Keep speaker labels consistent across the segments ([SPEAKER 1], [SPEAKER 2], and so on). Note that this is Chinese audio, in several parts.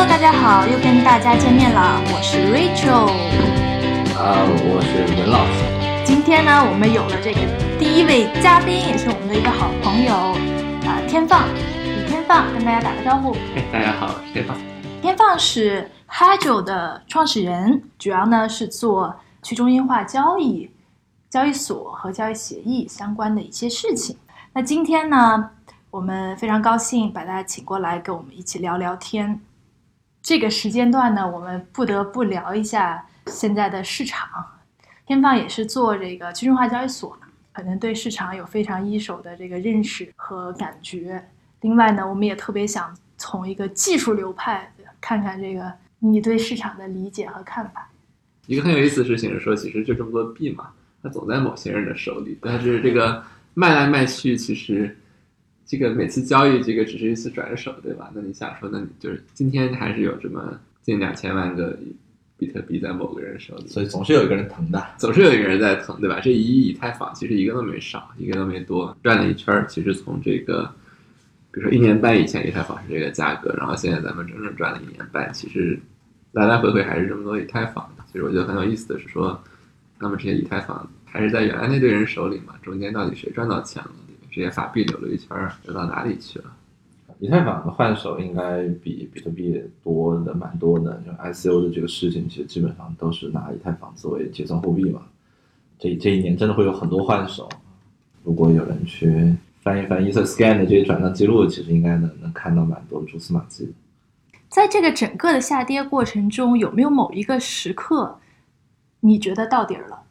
[SPEAKER 1] Hello，大家好，又跟大家见面了，我是 Rachel。
[SPEAKER 2] 啊，我是文老师。
[SPEAKER 1] 今天呢，我们有了这个第一位嘉宾，也是我们的一个好朋友，啊、天放，李天放，跟大家打个招呼。
[SPEAKER 2] 嘿，大家好，天放。
[SPEAKER 1] 天放是 Hajo 的创始人，主要呢是做去中心化交易、交易所和交易协议相关的一些事情。那今天呢，我们非常高兴把大家请过来跟我们一起聊聊天。这个时间段呢，我们不得不聊一下现在的市场。天放也是做这个去中心化交易所，可能对市场有非常一手的这个认识和感觉。另外呢，我们也特别想从一个技术流派看看这个你对市场的理解和看法。
[SPEAKER 2] 一个很有意思的事情是说，其实就这么多币嘛，它总在某些人的手里，但是这个卖来卖去，其实这个每次交易这个只是一次转手，对吧？那你想说，那你就是今天还是有这么近两千万个比特币在某个人手里，
[SPEAKER 3] 所以总是有一个人疼的。
[SPEAKER 2] 总是有一个人在疼，对吧？这一亿以太坊其实一个都没少，一个都没多，转了一圈儿。其实从这个，比如说一年半以前以太坊是这个价格，然后现在咱们整整转了一年半，其实来来回回还是这么多以太坊的。其实我觉得很有意思的是说，那么这些以太坊还是在原来那堆人手里嘛？中间到底谁赚到钱了？这些法币流了一圈儿，流到哪里去了？
[SPEAKER 3] 以太坊的换手应该比比特币多的蛮多的，就 ICO 的这个事情，其实基本上都是拿以太坊作为结算货币嘛。这这一年真的会有很多换手，如果有人去翻一翻 EtherScan 的这些转账记录，其实应该能能看到蛮多蛛丝马迹。
[SPEAKER 1] 在这个整个的下跌过程中，有没有某一个时刻，你觉得到底儿了？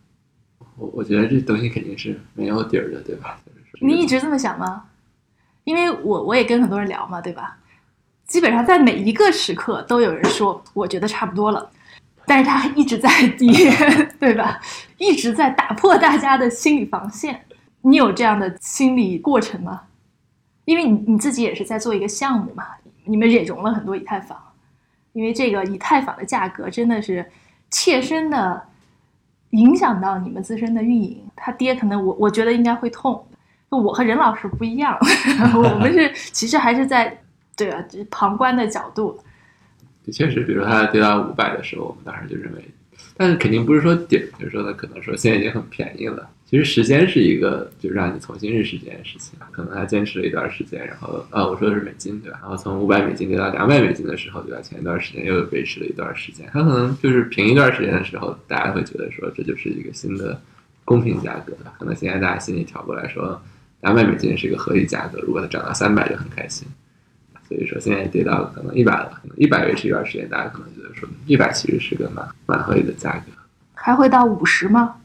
[SPEAKER 2] 我我觉得这东西肯定是没有底儿的，对吧？
[SPEAKER 1] 你一直这么想吗？因为我我也跟很多人聊嘛，对吧？基本上在每一个时刻都有人说，我觉得差不多了，但是它一直在跌，对吧？一直在打破大家的心理防线。你有这样的心理过程吗？因为你你自己也是在做一个项目嘛，你们也融了很多以太坊，因为这个以太坊的价格真的是切身的影响到你们自身的运营，它跌可能我我觉得应该会痛。我和任老师不一样，我们是其实还是在对啊，就是旁观的角度。
[SPEAKER 2] 的确是，比如说它跌到五百的时候，我们当时就认为，但是肯定不是说顶，就是说它可能说现在已经很便宜了。其实时间是一个就让你重新认识这件事情，可能它坚持了一段时间，然后呃，我说的是美金对吧？然后从五百美金跌到两百美金的时候，对吧？前一段时间又维持了一段时间，它可能就是平一段时间的时候，大家会觉得说这就是一个新的公平价格，可能现在大家心里调过来说。两百美金是一个合理价格，如果它涨到三百就很开心。所以说现在跌到可能一百了，可能一百维持一段时间，大家可能觉得说一百其实是个蛮蛮合理的价格。
[SPEAKER 1] 还会到五十吗？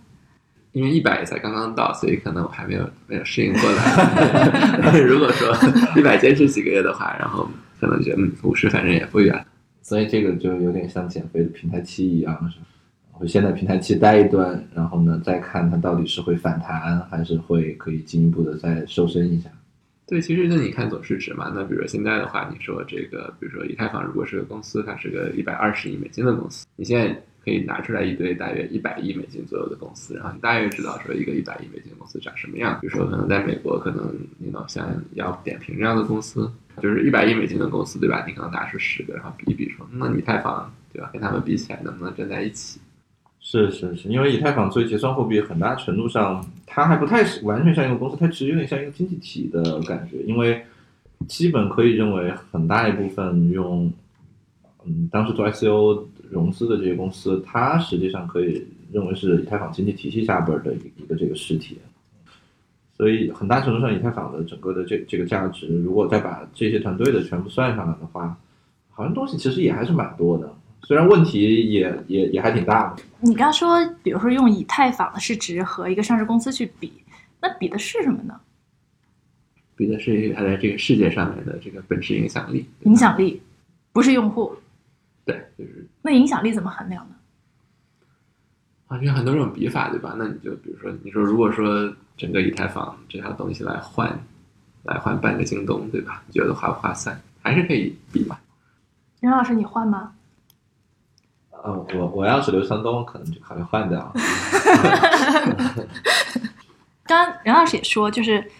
[SPEAKER 2] 因为一百也才刚刚到，所以可能我还没有没有适应过来。如果说一百坚持几个月的话，然后可能觉得嗯五十反正也不远。
[SPEAKER 3] 所以这个就有点像减肥的平台期一样，是吧？会先在平台期待一段，然后呢，再看它到底是会反弹，还是会可以进一步的再瘦身一下。
[SPEAKER 2] 对，其实那你看总市值嘛，那比如说现在的话，你说这个，比如说以太坊如果是个公司，它是个一百二十亿美金的公司，你现在可以拿出来一堆大约一百亿美金左右的公司，然后你大约知道说一个一百亿美金公司长什么样。比如说可能在美国，可能你能像要点评这样的公司，就是一百亿美金的公司，对吧？你可能拿出十个，然后比一比说，那以太坊对吧？跟他们比起来，能不能站在一起？
[SPEAKER 3] 是是是，因为以太坊作为结算货币，很大程度上它还不太是完全像一个公司，它其实有点像一个经济体的感觉。因为基本可以认为很大一部分用，嗯，当时做 ICO 融资的这些公司，它实际上可以认为是以太坊经济体系下边的一个这个实体。所以很大程度上，以太坊的整个的这这个价值，如果再把这些团队的全部算上来的话，好像东西其实也还是蛮多的。虽然问题也也也还挺大的。
[SPEAKER 1] 你刚说，比如说用以太坊的市值和一个上市公司去比，那比的是什么呢？
[SPEAKER 2] 比的是它在这个世界上面的这个本质影响力。
[SPEAKER 1] 影响力，不是用户。
[SPEAKER 2] 对，就是
[SPEAKER 1] 那影响力怎么衡量呢？
[SPEAKER 2] 啊，有很多种比法，对吧？那你就比如说，你说如果说整个以太坊这套东西来换，来换半个京东，对吧？你觉得划不划算？还是可以比嘛。
[SPEAKER 1] 任老师，你换吗？
[SPEAKER 3] 呃，我我要是刘强东，可能就考虑换掉。
[SPEAKER 1] 刚刚任老师也说，就是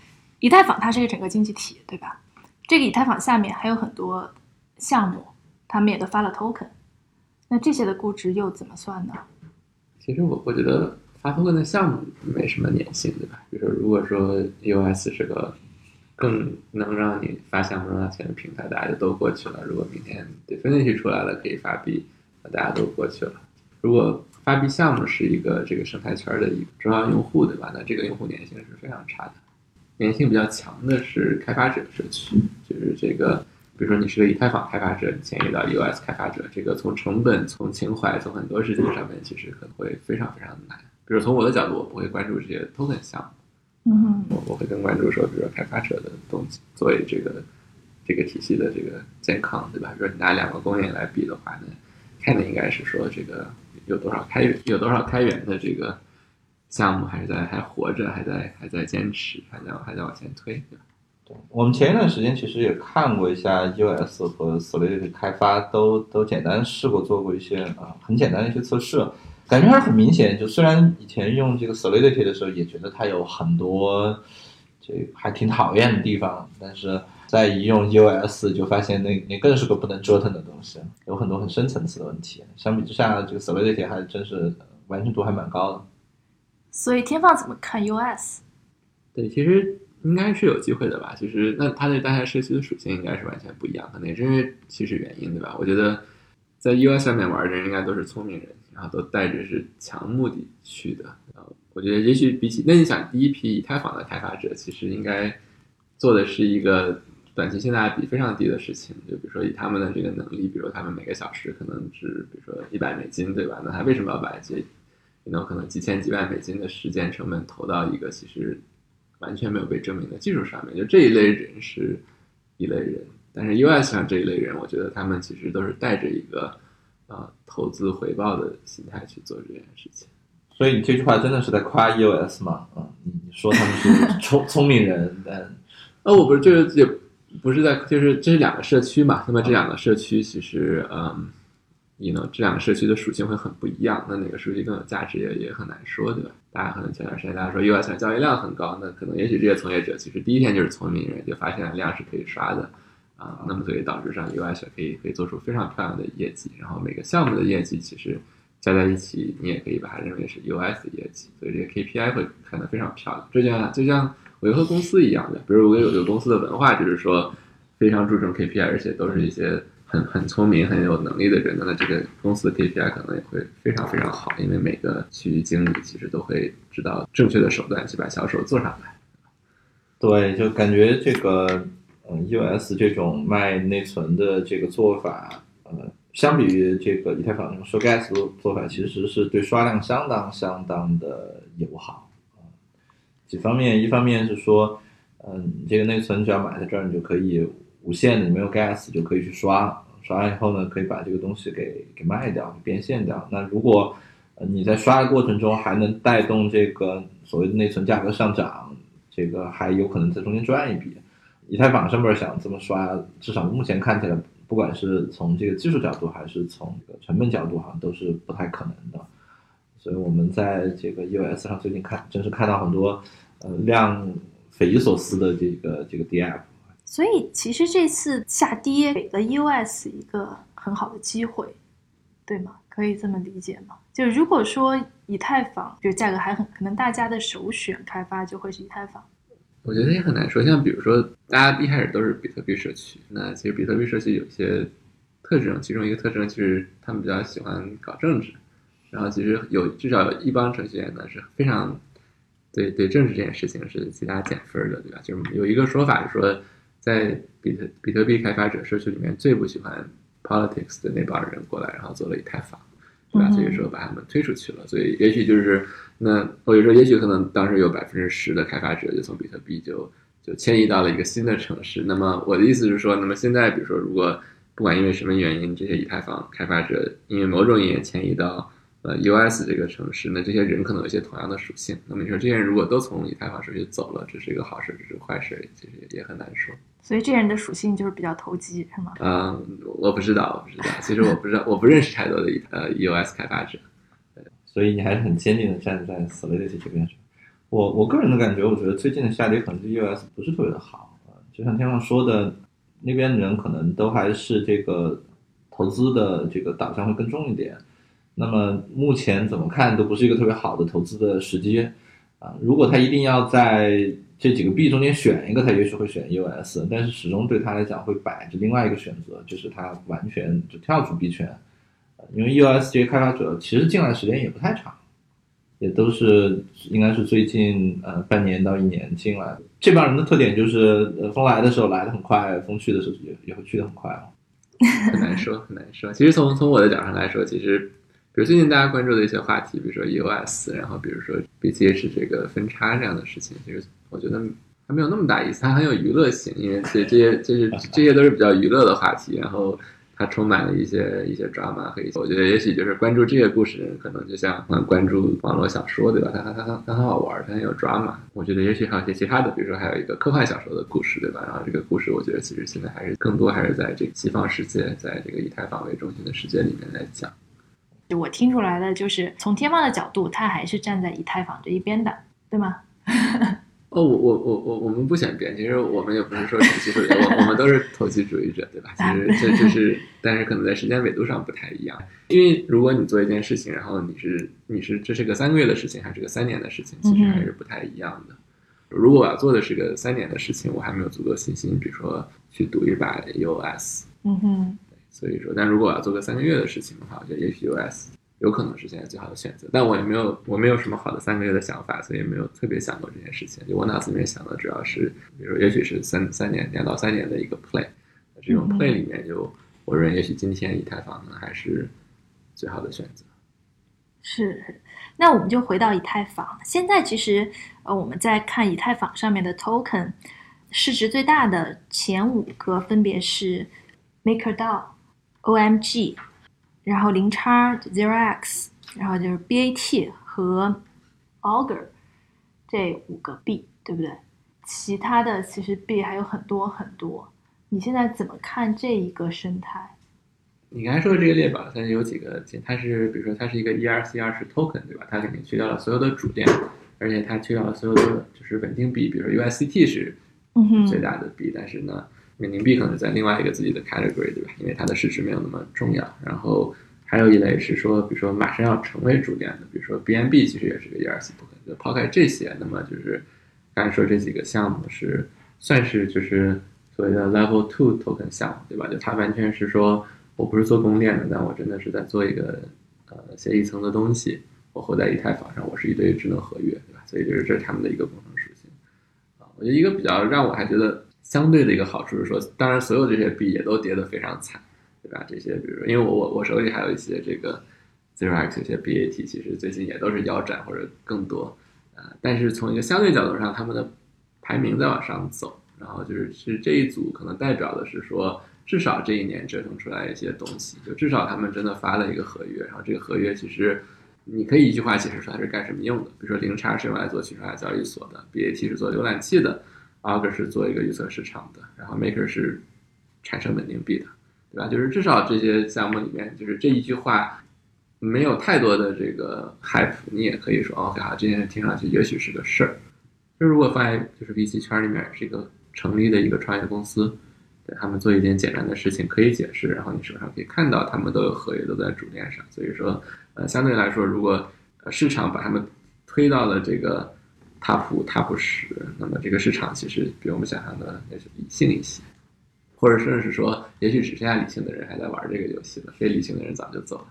[SPEAKER 1] 以太坊它是一个整个经济体，对吧？这个以太坊下面还有很多项目，他们也都发了 token。那这些的估值又怎么算呢？
[SPEAKER 2] 其实我我觉得发 token 的项目没什么粘性，对吧？比如说，如果说 EOS 是个更能让你发项目挣到钱的平台，大家就都过去了。如果明天 Definity 出来了，可以发币，那大家都过去了。如果发币项目是一个这个生态圈的一个重要用户，对吧？那这个用户粘性是非常差的。粘性比较强的是开发者社区，就是这个，比如说你是个以太坊开发者，你迁移到 EOS 开发者，这个从成本、从情怀、从很多事情上面，其实可能会非常非常难。比如从我的角度，我不会关注这些 token 项目，
[SPEAKER 1] 嗯
[SPEAKER 2] 我我会更关注说，比如说开发者的动机，作为这个这个体系的这个健康，对吧？比如说你拿两个公链来比的话呢，看的应该是说这个有多少开，有多少开源的这个项目还在还活着，还在还在坚持，还在还在往前推，对？
[SPEAKER 3] 我们前一段时间其实也看过一下 U S 和 Solidity 开发，都都简单试过做过一些啊、很简单的一些测试，感觉还是很明显。就虽然以前用这个 Solidity 的时候也觉得它有很多这还挺讨厌的地方，但是在一用 EOS 就发现那那更是个不能折腾的东西，有很多很深层次的问题。相比之下，这个 Solidity 还真是呃完成度还蛮高的。
[SPEAKER 1] 所以天放怎么看 US？
[SPEAKER 2] 对，其实应该是有机会的吧。其实那它对大家社区的属性应该是完全不一样，的，那也是因为其实原因，对吧？我觉得在 US 上面玩的人应该都是聪明人，然后都带着是强目的去的。然后我觉得也许比起那你想第一批以太坊的开发者，其实应该做的是一个短期性价比非常低的事情，就比如说以他们的这个能力，比如他们每个小时可能只比如说一百美金，对吧？那他为什么要把这 know 可能几千几万美金的时间成本投到一个其实完全没有被证明的技术上面？就这一类人是一类人，但是 US 上这一类人，我觉得他们其实都是带着一个呃投资回报的心态去做这件事情。
[SPEAKER 3] 所以你这句话真的是在夸 EOS 吗？嗯，你说他们是聪 聪明人，但
[SPEAKER 2] 呃，我不是，就是也不是在，就是这是两个社区嘛。那么这两个社区其实，嗯，你呢，这两个社区的属性会很不一样。那哪个社区更有价值也也很难说，对吧？大家可能前段时间大家说 US 交易量很高，那可能也许这些从业者其实第一天就是聪明人，就发现量是可以刷的啊。那么所以导致上 US 可以可以做出非常漂亮的业绩，然后每个项目的业绩其实加在一起，你也可以把它认为是 US 的业绩，所以这个 KPI 会看得非常漂亮。就像就像维和公司一样的，比如我有有公司的文化，就是说非常注重 KPI，而且都是一些很很聪明、很有能力的人，那这个公司的 KPI 可能也会非常非常好，因为每个区域经理其实都会知道正确的手段去把销售做上来。
[SPEAKER 3] 对，就感觉这个嗯，US 这种卖内存的这个做法，呃，相比于这个以太坊这种收 gas 的做法，其实是对刷量相当相当的友好。几方面，一方面是说，嗯，这个内存只要买在这儿，你就可以无限的，你没有 gas 就可以去刷，刷完以后呢，可以把这个东西给给卖掉，变现掉。那如果你在刷的过程中还能带动这个所谓的内存价格上涨，这个还有可能在中间赚一笔。以太坊上面想这么刷，至少目前看起来，不管是从这个技术角度还是从这个成本角度，好像都是不太可能的。所以我们在这个 EOS 上最近看，真是看到很多呃量匪夷所思的这个这个 DApp。
[SPEAKER 1] 所以其实这次下跌给了 US 一个很好的机会，对吗？可以这么理解吗？就如果说以太坊就价格还很，可能大家的首选开发就会是以太坊。
[SPEAKER 2] 我觉得也很难说，像比如说，大家一开始都是比特币社区，那其实比特币社区有一些特征，其中一个特征就是他们比较喜欢搞政治，然后其实有至少有一帮程序员呢是非常对对政治这件事情是其他减分的，对吧？就是有一个说法是说，在比特比特币开发者社区里面最不喜欢 politics 的那帮人过来，然后做了以太坊。对吧？
[SPEAKER 1] 嗯
[SPEAKER 2] 所以说把他们推出去了，所以也许就是那，或者说也许可能当时有百分之十的开发者就从比特币就就迁移到了一个新的城市。那么我的意思是说，那么现在比如说，如果不管因为什么原因，这些以太坊开发者因为某种原因迁移到呃 US 这个城市，那这些人可能有一些同样的属性。那么你说这些人如果都从以太坊社区走了，这是一个好事，这是坏事，其实也很难说。
[SPEAKER 1] 所以这些人的属性就是比较投机，是吗？
[SPEAKER 2] 嗯，我不知道，我不知道。其实我不知道，我不认识太多的呃 EOS 开发者。
[SPEAKER 3] 所以你还是很坚定的站在 Solidity 这边上。我我个人的感觉，我觉得最近的下跌可能对 EOS 不是特别的好。呃就像天上说的，那边的人可能都还是这个投资的这个导向会更重一点。那么目前怎么看都不是一个特别好的投资的时机啊。如果他一定要在这几个币中间选一个，他也许会选 EOS，但是始终对他来讲会摆着另外一个选择，就是他完全就跳出币圈。因为 EOS 这些开发者其实进来时间也不太长，也都是应该是最近呃半年到一年进来的。这帮人的特点就是风来的时候来的很快，风去的时候也也会去的很快啊。
[SPEAKER 2] 很难说，很难说。其实从从我的角度上来说，其实比如最近大家关注的一些话题，比如说 EOS，然后比如说 BCH 这个分叉这样的事情，其实我觉得还没有那么大意思，它很有娱乐性，因为这这些这些这些都是比较娱乐的话题，然后。它充满了一些一些 drama 和一些，我觉得也许就是关注这些故事的人，可能就像关注网络小说，对吧？它它它它很好玩，它很有 drama。我觉得也许还有一些其他的，比如说还有一个科幻小说的故事，对吧？然后这个故事，我觉得其实现在还是更多还是在这个西方世界，在这个以太坊为中心的世界里面来讲。
[SPEAKER 1] 我听出来的就是，从天猫的角度，它还是站在以太坊这一边的，对吗？
[SPEAKER 2] 哦，我我我我我们不选边，其实我们也不是说投机主义，我我们都是投机主义者，对吧？其实这就是，但是可能在时间维度上不太一样。因为如果你做一件事情，然后你是你是这是个三个月的事情，还是个三年的事情，其实还是不太一样的。如果我要做的是个三年的事情，我还没有足够信心，比如说去赌一把 EOS。
[SPEAKER 1] 嗯哼。
[SPEAKER 2] 所以说，但如果我要做个三个月的事情的话，我觉得也许 EOS。有可能是现在最好的选择，但我也没有，我没有什么好的三个月的想法，所以没有特别想过这件事情。就我脑子里面想的主要是，比如也许是三三年两到三年的一个 play，这种 play 里面就我认为也许今天以太坊呢还是最好的选择。
[SPEAKER 1] 是，那我们就回到以太坊。现在其实呃我们在看以太坊上面的 token 市值最大的前五个分别是 MakerDAO、OMG。然后零叉 Zero X，然后就是 BAT 和 Augur 这五个币，对不对？其他的其实币还有很多很多。你现在怎么看这一个生态？
[SPEAKER 2] 你刚才说的这个列表，它有几个？它是比如说它是一个 ERC 二十 token，对吧？它里面去掉了所有的主链，而且它去掉了所有的就是稳定币，比如说 USDT 是最大的币，但是呢。缅宁币可能在另外一个自己的 category，对吧？因为它的市值没有那么重要。然后还有一类是说，比如说马上要成为主链的，比如说 BNB 其实也是个 ERC t o k。抛开这些，那么就是刚才说这几个项目是算是就是所谓的 level two token 项目，对吧？就它完全是说我不是做公链的，但我真的是在做一个呃协议层的东西，我活在以太坊上，我是一堆智能合约，对吧？所以就是这是他们的一个工程属性啊。我觉得一个比较让我还觉得。相对的一个好处是说，当然所有这些币也都跌得非常惨，对吧？这些比如说，因为我我我手里还有一些这个 Zero X 这些 BAT，其实最近也都是腰斩或者更多，呃，但是从一个相对角度上，他们的排名在往上走，然后就是是这一组可能代表的是说，至少这一年折腾出来一些东西，就至少他们真的发了一个合约，然后这个合约其实你可以一句话解释出它是干什么用的，比如说零叉是用来做去中心化交易所的，BAT 是做浏览器的。Augur 是做一个预测市场的，然后 Maker 是产生稳定币的，对吧？就是至少这些项目里面，就是这一句话没有太多的这个 hype，你也可以说，OK 好，这件事听上去也许是个事儿。就如果放在就是 VC 圈里面是一个成立的一个创业公司，对他们做一件简单的事情可以解释，然后你手上可以看到他们都有合约都在主链上，所以说呃相对来说，如果市场把他们推到了这个。踏步踏普十，那么这个市场其实比我们想象的也是理性一些，或者甚至是说，也许只剩下理性的人还在玩这个游戏了，非理性的人早就走了。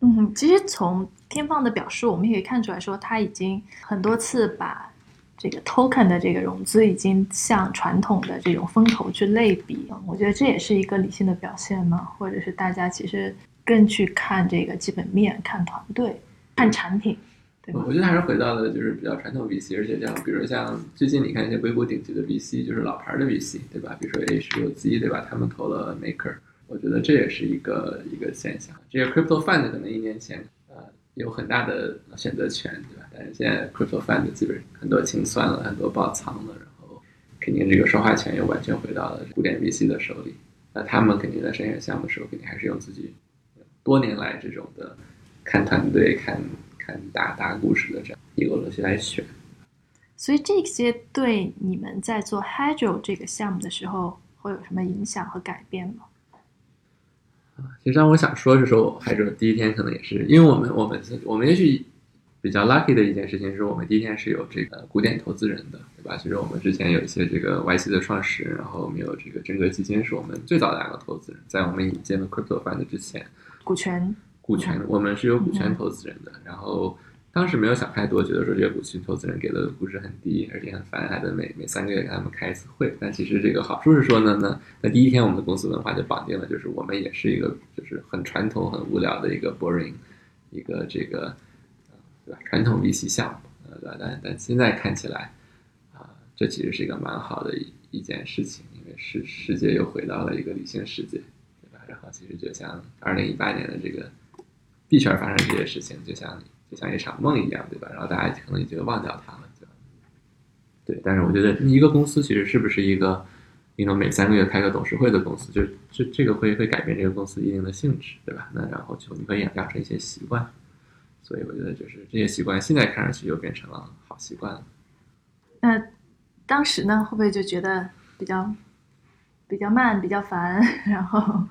[SPEAKER 1] 嗯，其实从天放的表述，我们也可以看出来说，他已经很多次把这个 token 的这个融资已经向传统的这种风投去类比，我觉得这也是一个理性的表现嘛，或者是大家其实更去看这个基本面、看团队、看产品。
[SPEAKER 2] 我觉得还是回到了就是比较传统 VC，而且像比如像最近你看一些硅谷顶级的 VC，就是老牌的 VC，对吧？比如说 A 十六 Z，对吧？他们投了 Maker，我觉得这也是一个一个现象。这些 Crypto Fund 可能一年前呃有很大的选择权，对吧？但是现在 Crypto Fund 基本很多清算了，很多爆仓了，然后肯定这个说话权又完全回到了古典 VC 的手里。那他们肯定在筛选项目的时候，肯定还是用自己多年来这种的看团队看。看大大故事的这样一个逻辑来选，
[SPEAKER 1] 所以这些对你们在做 Hydro 这个项目的时候会有什么影响和改变吗？
[SPEAKER 2] 其实让我想说是说，我还是第一天可能也是，因为我们我们我们也许比较 lucky 的一件事情是我们第一天是有这个古典投资人的，对吧？其实我们之前有一些这个 YC 的创始人，然后我们有这个真格基金是我们最早的两个投资人，在我们引进了 Crypto Fund 之前，
[SPEAKER 1] 股权
[SPEAKER 2] 股权我们是有股权投资人的，然后。当时没有想太多，觉得说这个股权投资人给的估值很低，而且很烦，还得每每三个月给他们开一次会。但其实这个好处是说呢，那在第一天我们的公司文化就绑定了，就是我们也是一个就是很传统、很无聊的一个 boring 一个这个对吧传统 VC 项目，呃，但但现在看起来啊，这其实是一个蛮好的一一件事情，因为世世界又回到了一个理性世界，对吧？然后其实就像二零一八年的这个币圈发生这些事情，就像。就像一场梦一样，对吧？然后大家可能也就忘掉它了，对吧。对，但是我觉得一个公司其实是不是一个，你能每三个月开个董事会的公司，就这这个会会改变这个公司一定的性质，对吧？那然后就你会养养成一些习惯，所以我觉得就是这些习惯现在看上去又变成了好习惯了。
[SPEAKER 1] 那当时呢，会不会就觉得比较比较慢，比较烦，然后？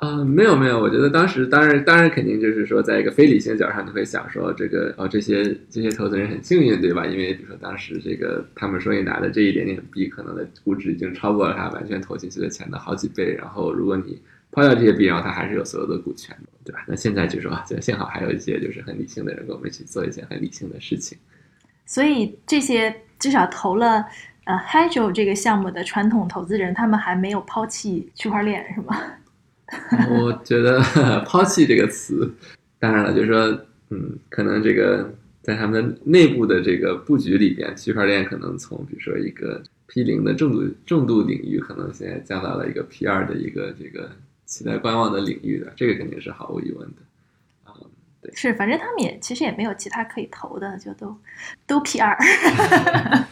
[SPEAKER 2] 嗯，没有没有，我觉得当时当然当然肯定就是说，在一个非理性角上，你会想说这个哦，这些这些投资人很幸运，对吧？因为比如说当时这个他们说你拿的这一点点币，可能的估值已经超过了他完全投进去的钱的好几倍。然后如果你抛掉这些币，然后他还是有所有的股权，对吧？那现在就说，就幸好还有一些就是很理性的人跟我们一起做一些很理性的事情。
[SPEAKER 1] 所以这些至少投了呃 Hydro 这个项目的传统投资人，他们还没有抛弃区块链，是吗？
[SPEAKER 2] 我觉得 “抛弃”这个词，当然了，就是说，嗯，可能这个在他们的内部的这个布局里边，区块链可能从比如说一个 P 零的重度重度领域，可能现在降到了一个 P 二的一个这个期待观望的领域的，这个肯定是毫无疑问的。啊，对，
[SPEAKER 1] 是，反正他们也其实也没有其他可以投的，就都都 P 二。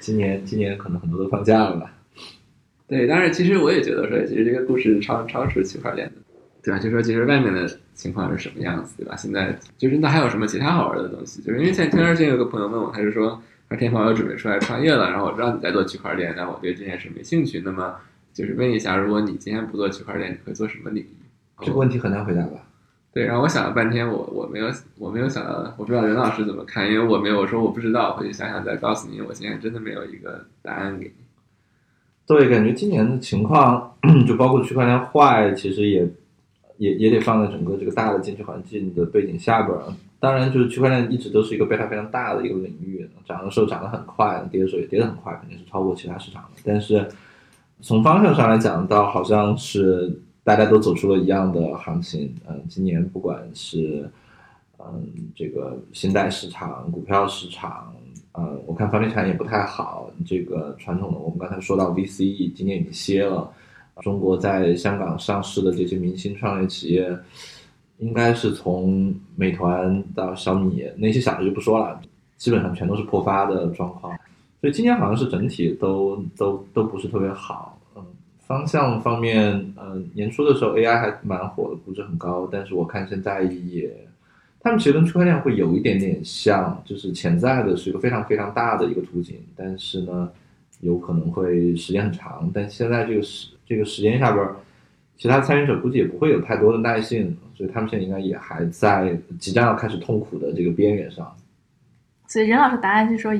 [SPEAKER 3] 今年今年可能很多都放假了吧。
[SPEAKER 2] 对，但是，其实我也觉得说，其实这个故事超超出区块链的，对吧？就说其实外面的情况是什么样子，对吧？现在就是那还有什么其他好玩的东西？就是因为前前段时间有个朋友问我，他就说，他天宝要准备出来创业了，然后我知道你在做区块链，但我对这件事没兴趣。那么就是问一下，如果你今天不做区块链，你会做什么领域？
[SPEAKER 3] 这个问题很难回答吧？
[SPEAKER 2] 对，然后我想了半天，我我没有我没有想到，我不知道任老师怎么看，因为我没有我说我不知道，回去想想再告诉你。我现在真的没有一个答案给你。
[SPEAKER 3] 对，感觉今年的情况，就包括区块链坏，其实也也也得放在整个这个大的经济环境的背景下边儿。当然，就是区块链一直都是一个贝塔非常大的一个领域，涨的时候涨得很快，跌的时候也跌得很快，肯定是超过其他市场的。但是从方向上来讲，倒好像是大家都走出了一样的行情。嗯，今年不管是嗯这个信贷市场、股票市场。呃，我看房地产也不太好。这个传统的，我们刚才说到 VCE 今年已经歇了。中国在香港上市的这些明星创业企业，应该是从美团到小米那些小的就不说了，基本上全都是破发的状况。所以今年好像是整体都都都不是特别好。嗯，方向方面，嗯，年初的时候 AI 还蛮火的，估值很高，但是我看现在也。他们其实跟区块链会有一点点像，就是潜在的是一个非常非常大的一个途径，但是呢，有可能会时间很长。但现在这个时这个时间下边，其他参与者估计也不会有太多的耐性，所以他们现在应该也还在即将要开始痛苦的这个边缘上。
[SPEAKER 1] 所以任老师答案就是说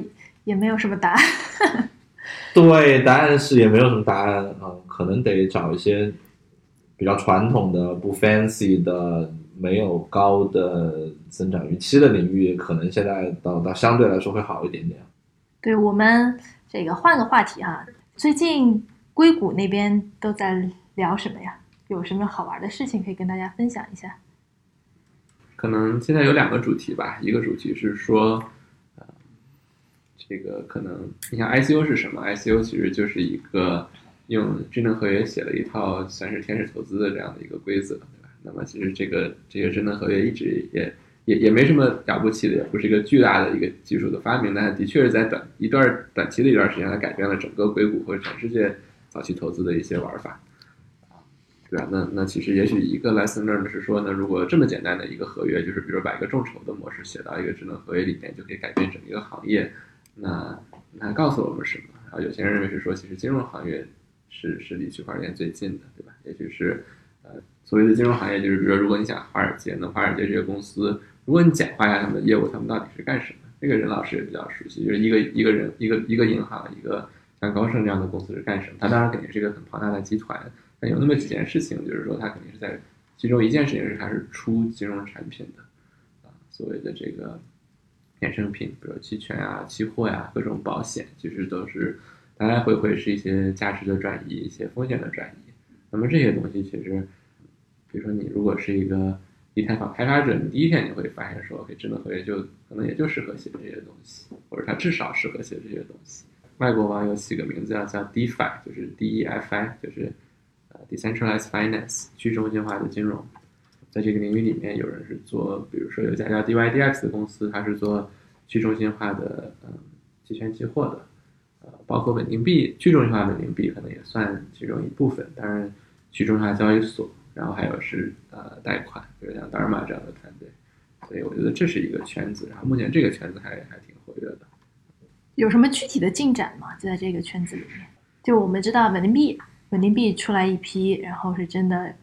[SPEAKER 1] 也没有什么答案。
[SPEAKER 3] 对，答案是也没有什么答案啊，可能得找一些比较传统的、不 fancy 的。没有高的增长预期的领域，可能现在到到相对来说会好一点点。
[SPEAKER 1] 对我们这个换个话题哈，最近硅谷那边都在聊什么呀？有什么好玩的事情可以跟大家分享一下？
[SPEAKER 2] 可能现在有两个主题吧，一个主题是说，呃，这个可能你像 ICO 是什么？ICO 其实就是一个用智能合约写了一套算是天使投资的这样的一个规则。那么其实这个这个智能合约一直也也也没什么了不起的，也不是一个巨大的一个技术的发明，但的确是在短一段短期的一段时间，它改变了整个硅谷或者全世界早期投资的一些玩法，啊，对吧？那那其实也许一个 lesson learned 是说呢，如果这么简单的一个合约，就是比如把一个众筹的模式写到一个智能合约里面，就可以改变整个行业，那那告诉我们什么？然后有些人认为是说，其实金融行业是是离区块链最近的，对吧？也许是呃所谓的金融行业，就是比如说如果你想华尔街，那华尔街这些公司，如果你简化一下他们的业务，他们到底是干什么？这个任老师也比较熟悉，就是一个一个人一个一个银行一个像高盛这样的公司是干什么？它当然肯定是一个很庞大的集团，但有那么几件事情，就是说它肯定是在其中一件事情是它是出金融产品的啊，所谓的这个衍生品，比如期权啊、期货呀、各种保险，其实都是来来回回是一些价值的转移、一些风险的转移。那么这些东西其实，比如说你如果是一个以太坊开发者，你第一天你会发现说，OK，智能合约就可能也就适合写这些东西，或者它至少适合写这些东西。外国网友起个名字叫叫 DeFi，就是 D-E-F-I，就是呃 Decentralized Finance，去中心化的金融。在这个领域里面，有人是做，比如说有家叫 DYDX 的公司，它是做去中心化的嗯期权期货的，呃，包括稳定币，去中心化稳定币可能也算其中一部分。当然，去中心化交易所，然后还有是呃贷款，比如像达尔玛这样的团队。所以我觉得这是一个圈子，然后目前这个圈子还还挺活跃的。
[SPEAKER 1] 有什么具体的进展吗？就在这个圈子里面，就我们知道稳定币，稳定币出来一批，然后是真的，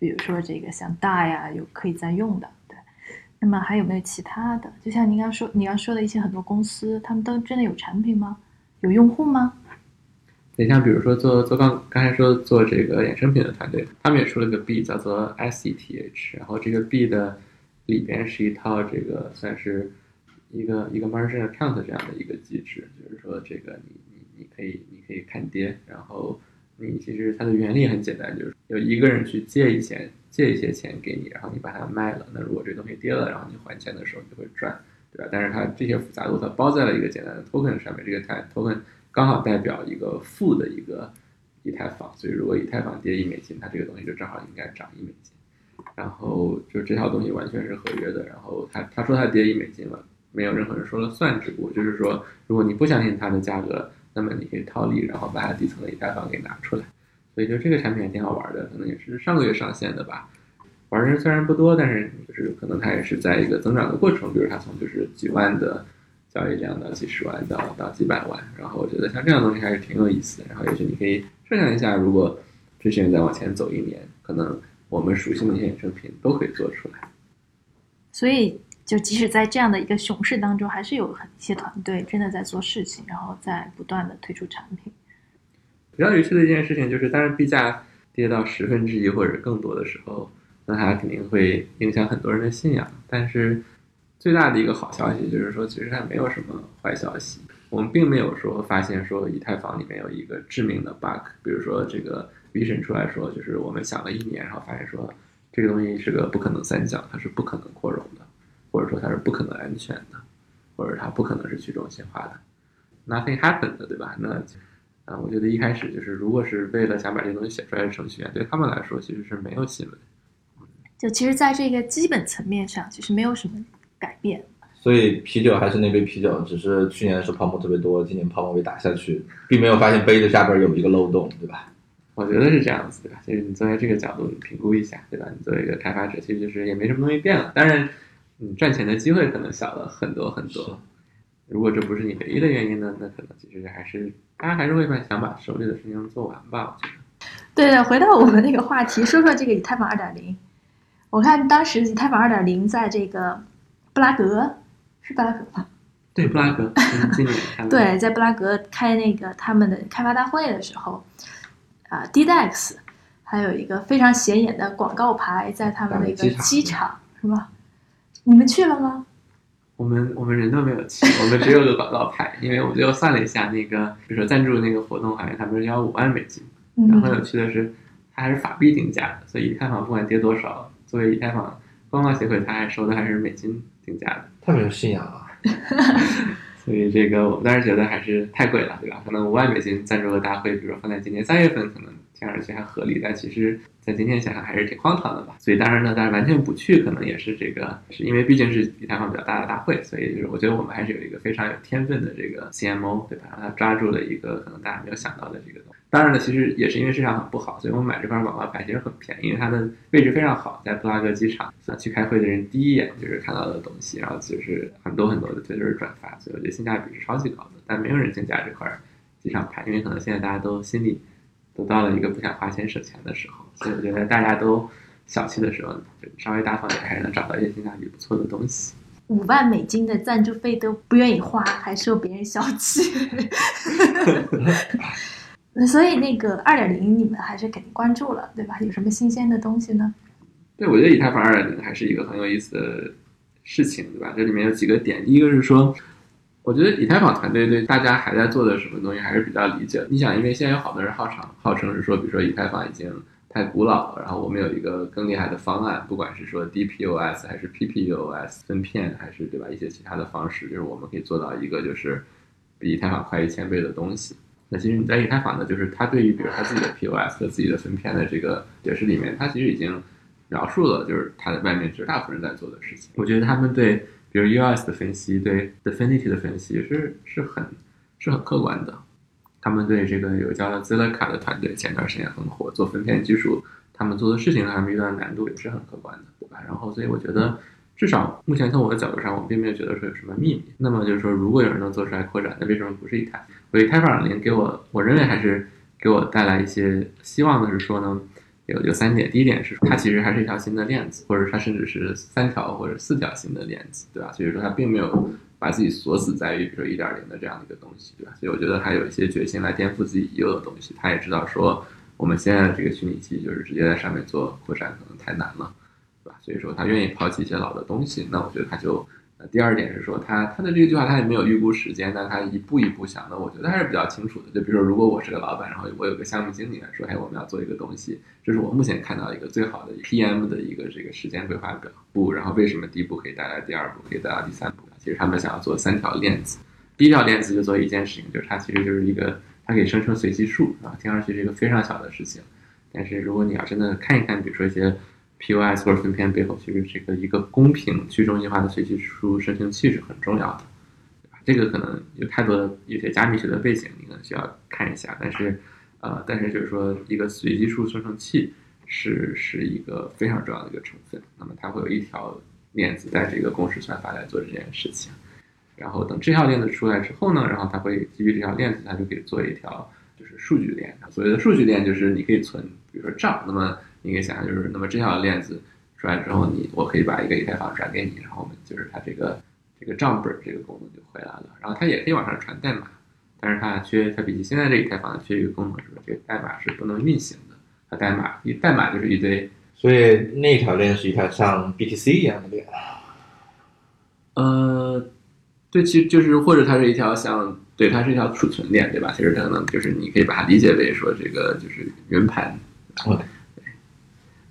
[SPEAKER 1] 比如说这个像大呀，有可以在用的，对。那么还有没有其他的？就像您刚说，你刚说的一些很多公司，他们都真的有产品吗？有用户吗？
[SPEAKER 2] 你像比如说做做刚刚才说做这个衍生品的团队，他们也出了个币叫做 SETH，然后这个币的里边是一套这个算是一个一个 margin account 这样的一个机制，就是说这个你你你可以你可以看跌，然后你其实它的原理很简单，就是有一个人去借一钱借一些钱给你，然后你把它卖了，那如果这东西跌了，然后你还钱的时候你就会赚，对吧？但是它这些复杂度它包在了一个简单的 token 上面，这个 token 刚好代表一个负的一个以太坊，所以如果以太坊跌一美金，它这个东西就正好应该涨一美金。然后就这套东西完全是合约的，然后他他说他跌一美金了，没有任何人说了算，只不过就是说，如果你不相信它的价格，那么你可以套利，然后把它底层的以太坊给拿出来。所以就这个产品还挺好玩的，可能也是上个月上线的吧。玩的人虽然不多，但是就是可能它也是在一个增长的过程，比如它从就是几万的交易量到几十万到到几百万，然后我觉得像这样的东西还是挺有意思的。然后也许你可以设想一下，如果这些人再往前走一年，可能我们熟悉的那些衍生品都可以做出来。
[SPEAKER 1] 所以，就即使在这样的一个熊市当中，还是有很一些团队真的在做事情，然后在不断的推出产品。
[SPEAKER 2] 比较有趣的一件事情就是，当然币价跌到十分之一或者更多的时候，那它肯定会影响很多人的信仰。但是最大的一个好消息就是说，其实它没有什么坏消息。我们并没有说发现说以太坊里面有一个致命的 bug，比如说这个 Vision 出来说，就是我们想了一年，然后发现说这个东西是个不可能三角，它是不可能扩容的，或者说它是不可能安全的，或者它不可能是去中心化的。Nothing happened，对吧？那啊，我觉得一开始就是，如果是为了想把这个东西写出来的程序员，对他们来说其实是没有新闻。
[SPEAKER 1] 就其实，在这个基本层面上，其实没有什么改变。
[SPEAKER 3] 所以啤酒还是那杯啤酒，只是去年的时候泡沫特别多，今年泡沫被打下去，并没有发现杯子下边有一个漏洞，对吧？
[SPEAKER 2] 我觉得是这样子，对吧？就是你作为这个角度你评估一下，对吧？你作为一个开发者，其实就是也没什么东西变了，当然，你赚钱的机会可能小了很多很多。如果这不是你唯一的原因呢，那可能其实还是大家还是会把想把手里的事情做完吧。我觉得。
[SPEAKER 1] 对的，回到我们那个话题，说说这个以太坊二点零。我看当时以太坊二点零在这个布拉格，是布拉格吧？
[SPEAKER 2] 对，布拉格，今年开
[SPEAKER 1] 对，在布拉格开那个他们的开发大会的时候，啊，DDX 还有一个非常显眼的广告牌在他们的一个
[SPEAKER 3] 机场
[SPEAKER 1] 是吧？你们去了吗？
[SPEAKER 2] 我们我们人都没有去，我们只有个广告牌，因为我最后算了一下，那个比如说赞助那个活动，好像他们是要五万美金。然后有趣的是，它还是法币定价的，所以以太坊不管跌多少，作为以太坊官方协会，它还收的还是美金定价的。
[SPEAKER 3] 太没有信仰了。
[SPEAKER 2] 所以这个我们当时觉得还是太贵了，对吧？可能五万美金赞助的大会，比如说放在今年三月份，可能听上去还合理，但其实在今天想想还是挺荒唐的吧。所以当然呢，当然完全不去，可能也是这个，是因为毕竟是以太坊比较大的大会，所以就是我觉得我们还是有一个非常有天分的这个 CMO，对吧？让他抓住了一个可能大家没有想到的这个东西。当然了，其实也是因为市场很不好，所以我买这块广告牌其实很便宜，因为它的位置非常好，在布拉格机场，想去开会的人第一眼就是看到的东西，然后就是很多很多的推特转发，所以我觉得性价比是超级高的。但没有人竞价这块机场牌，因为可能现在大家都心里都到了一个不想花钱省钱的时候，所以我觉得大家都小气的时候，就稍微大方点，还是能找到一些性价比不错的东西。
[SPEAKER 1] 五万美金的赞助费都不愿意花，还受别人小气。所以那个二点零你们还是肯定关注了，对吧？有什么新鲜的东西呢？
[SPEAKER 2] 对，我觉得以太坊二点零还是一个很有意思的事情，对吧？这里面有几个点，第一个是说，我觉得以太坊团队对大家还在做的什么东西还是比较理解。你想，因为现在有好多人号称号称是说，比如说以太坊已经太古老了，然后我们有一个更厉害的方案，不管是说 DPoS 还是 PPoS 分片，还是对吧一些其他的方式，就是我们可以做到一个就是比以太坊快一千倍的东西。那其实你在以太坊呢，就是它对于比如它自己的 POS 和自己的分片的这个解释里面，它其实已经描述了，就是它的外面绝大部分人在做的事情。我觉得他们对比如 US 的分析，对 Definity 的分析是是很是很客观的。他们对这个有叫 Zilliqa 的团队前段时间很火，做分片技术，他们做的事情他们遇到的难度也是很客观的，对吧？然后所以我觉得。至少目前从我的角度上，我并没有觉得说有什么秘密。那么就是说，如果有人能做出来扩展，那为什么不是以太？所以以太坊零给我，我认为还是给我带来一些希望的是说呢，有有三点。第一点是它其实还是一条新的链子，或者它甚至是三条或者四条新的链子，对吧？所以说它并没有把自己锁死在于比如说一点零的这样的一个东西，对吧？所以我觉得它有一些决心来颠覆自己已有的东西。他也知道说我们现在的这个虚拟机就是直接在上面做扩展可能太难了。对吧所以说他愿意抛弃一些老的东西，那我觉得他就，第二点是说他他的这个计划他也没有预估时间，但他一步一步想的，我觉得还是比较清楚的。就比如说，如果我是个老板，然后我有个项目经理来说，哎，我们要做一个东西，这是我目前看到一个最好的 PM 的一个这个时间规划表。不，然后为什么第一步可以带来第二步，可以带到第三步？其实他们想要做三条链子，第一条链子就做一件事情，就是它其实就是一个它可以生成随机数啊，听上去是一个非常小的事情，但是如果你要真的看一看，比如说一些。POS 或者分片背后，其实这个一个公平去中心化的随机数生成器是很重要的，这个可能有太多的有些加密学的背景，你可能需要看一下。但是，呃，但是就是说，一个随机数生成器是是一个非常重要的一个成分。那么它会有一条链子带这个共识算法来做这件事情。然后等这条链子出来之后呢，然后它会基于这条链子，它就可以做一条就是数据链。所谓的数据链就是你可以存，比如说账，那么。你可以想象，就是那么这条链子出来之后，你我可以把一个以太坊转给你，然后我们就是它这个这个账本这个功能就回来了。然后它也可以往上传代码，但是它缺它比起现在这以太坊缺一个功能，是吧？这个代码是不能运行的，它代码一代码就是一堆。
[SPEAKER 3] 所以那条链是一条像 BTC 一样的链。
[SPEAKER 2] 呃，对，其实就是或者它是一条像对，它是一条储存链，对吧？其实可能就是你可以把它理解为说这个就是云盘。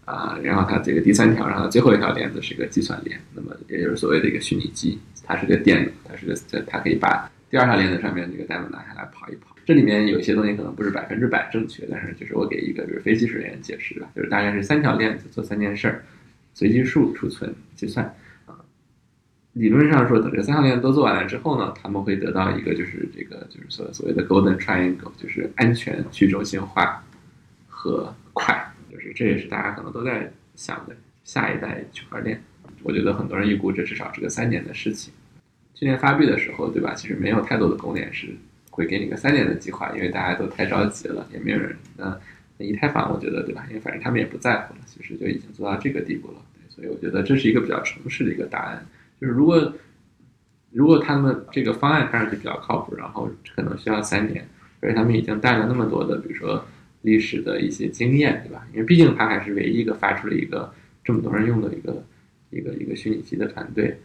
[SPEAKER 2] 啊，然后它这个第三条，然后最后一条链子是个计算链，那么也就是所谓的一个虚拟机，它是个电脑，它是个它可以把第二条链子上面这个代码拿下来跑一跑。这里面有一些东西可能不是百分之百正确，但是就是我给一个就是非技术人员解释吧，就是大概是三条链子做三件事儿：随机数、储存、计算。啊，理论上说，等这三条链子都做完了之后呢，他们会得到一个就是这个就是所所谓的 golden triangle，就是安全、去中心化和快。这也是大家可能都在想的下一代区块链。我觉得很多人预估这至少是个三年的事情。去年发币的时候，对吧？其实没有太多的公链是会给你个三年的计划，因为大家都太着急了，也没有人。那以太坊，我觉得对吧？因为反正他们也不在乎了，其实就已经做到这个地步了。所以我觉得这是一个比较诚实的一个答案。就是如果如果他们这个方案看上去比较靠谱，然后可能需要三年，而且他们已经带了那么多的，比如说。历史的一些经验，对吧？因为毕竟它还是唯一一个发出了一个这么多人用的一个一个一个虚拟机的团队。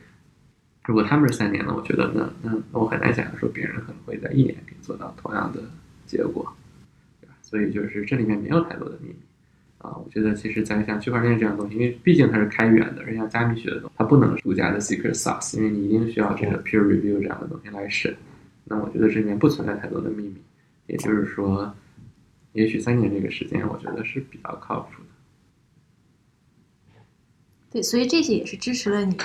[SPEAKER 2] 如果他们是三年了，我觉得那那我很难想象说别人可能会在一年可以做到同样的结果，对吧？所以就是这里面没有太多的秘密啊。我觉得其实，在像区块链这样东西，因为毕竟它是开源的，而像加密学的东西，它不能独家的 secret sauce，因为你一定需要这个 peer review 这样的东西来审。那我觉得这里面不存在太多的秘密，也就是说。也许三年这个时间，我觉得是比较靠谱的。
[SPEAKER 1] 对，所以这些也是支持了你，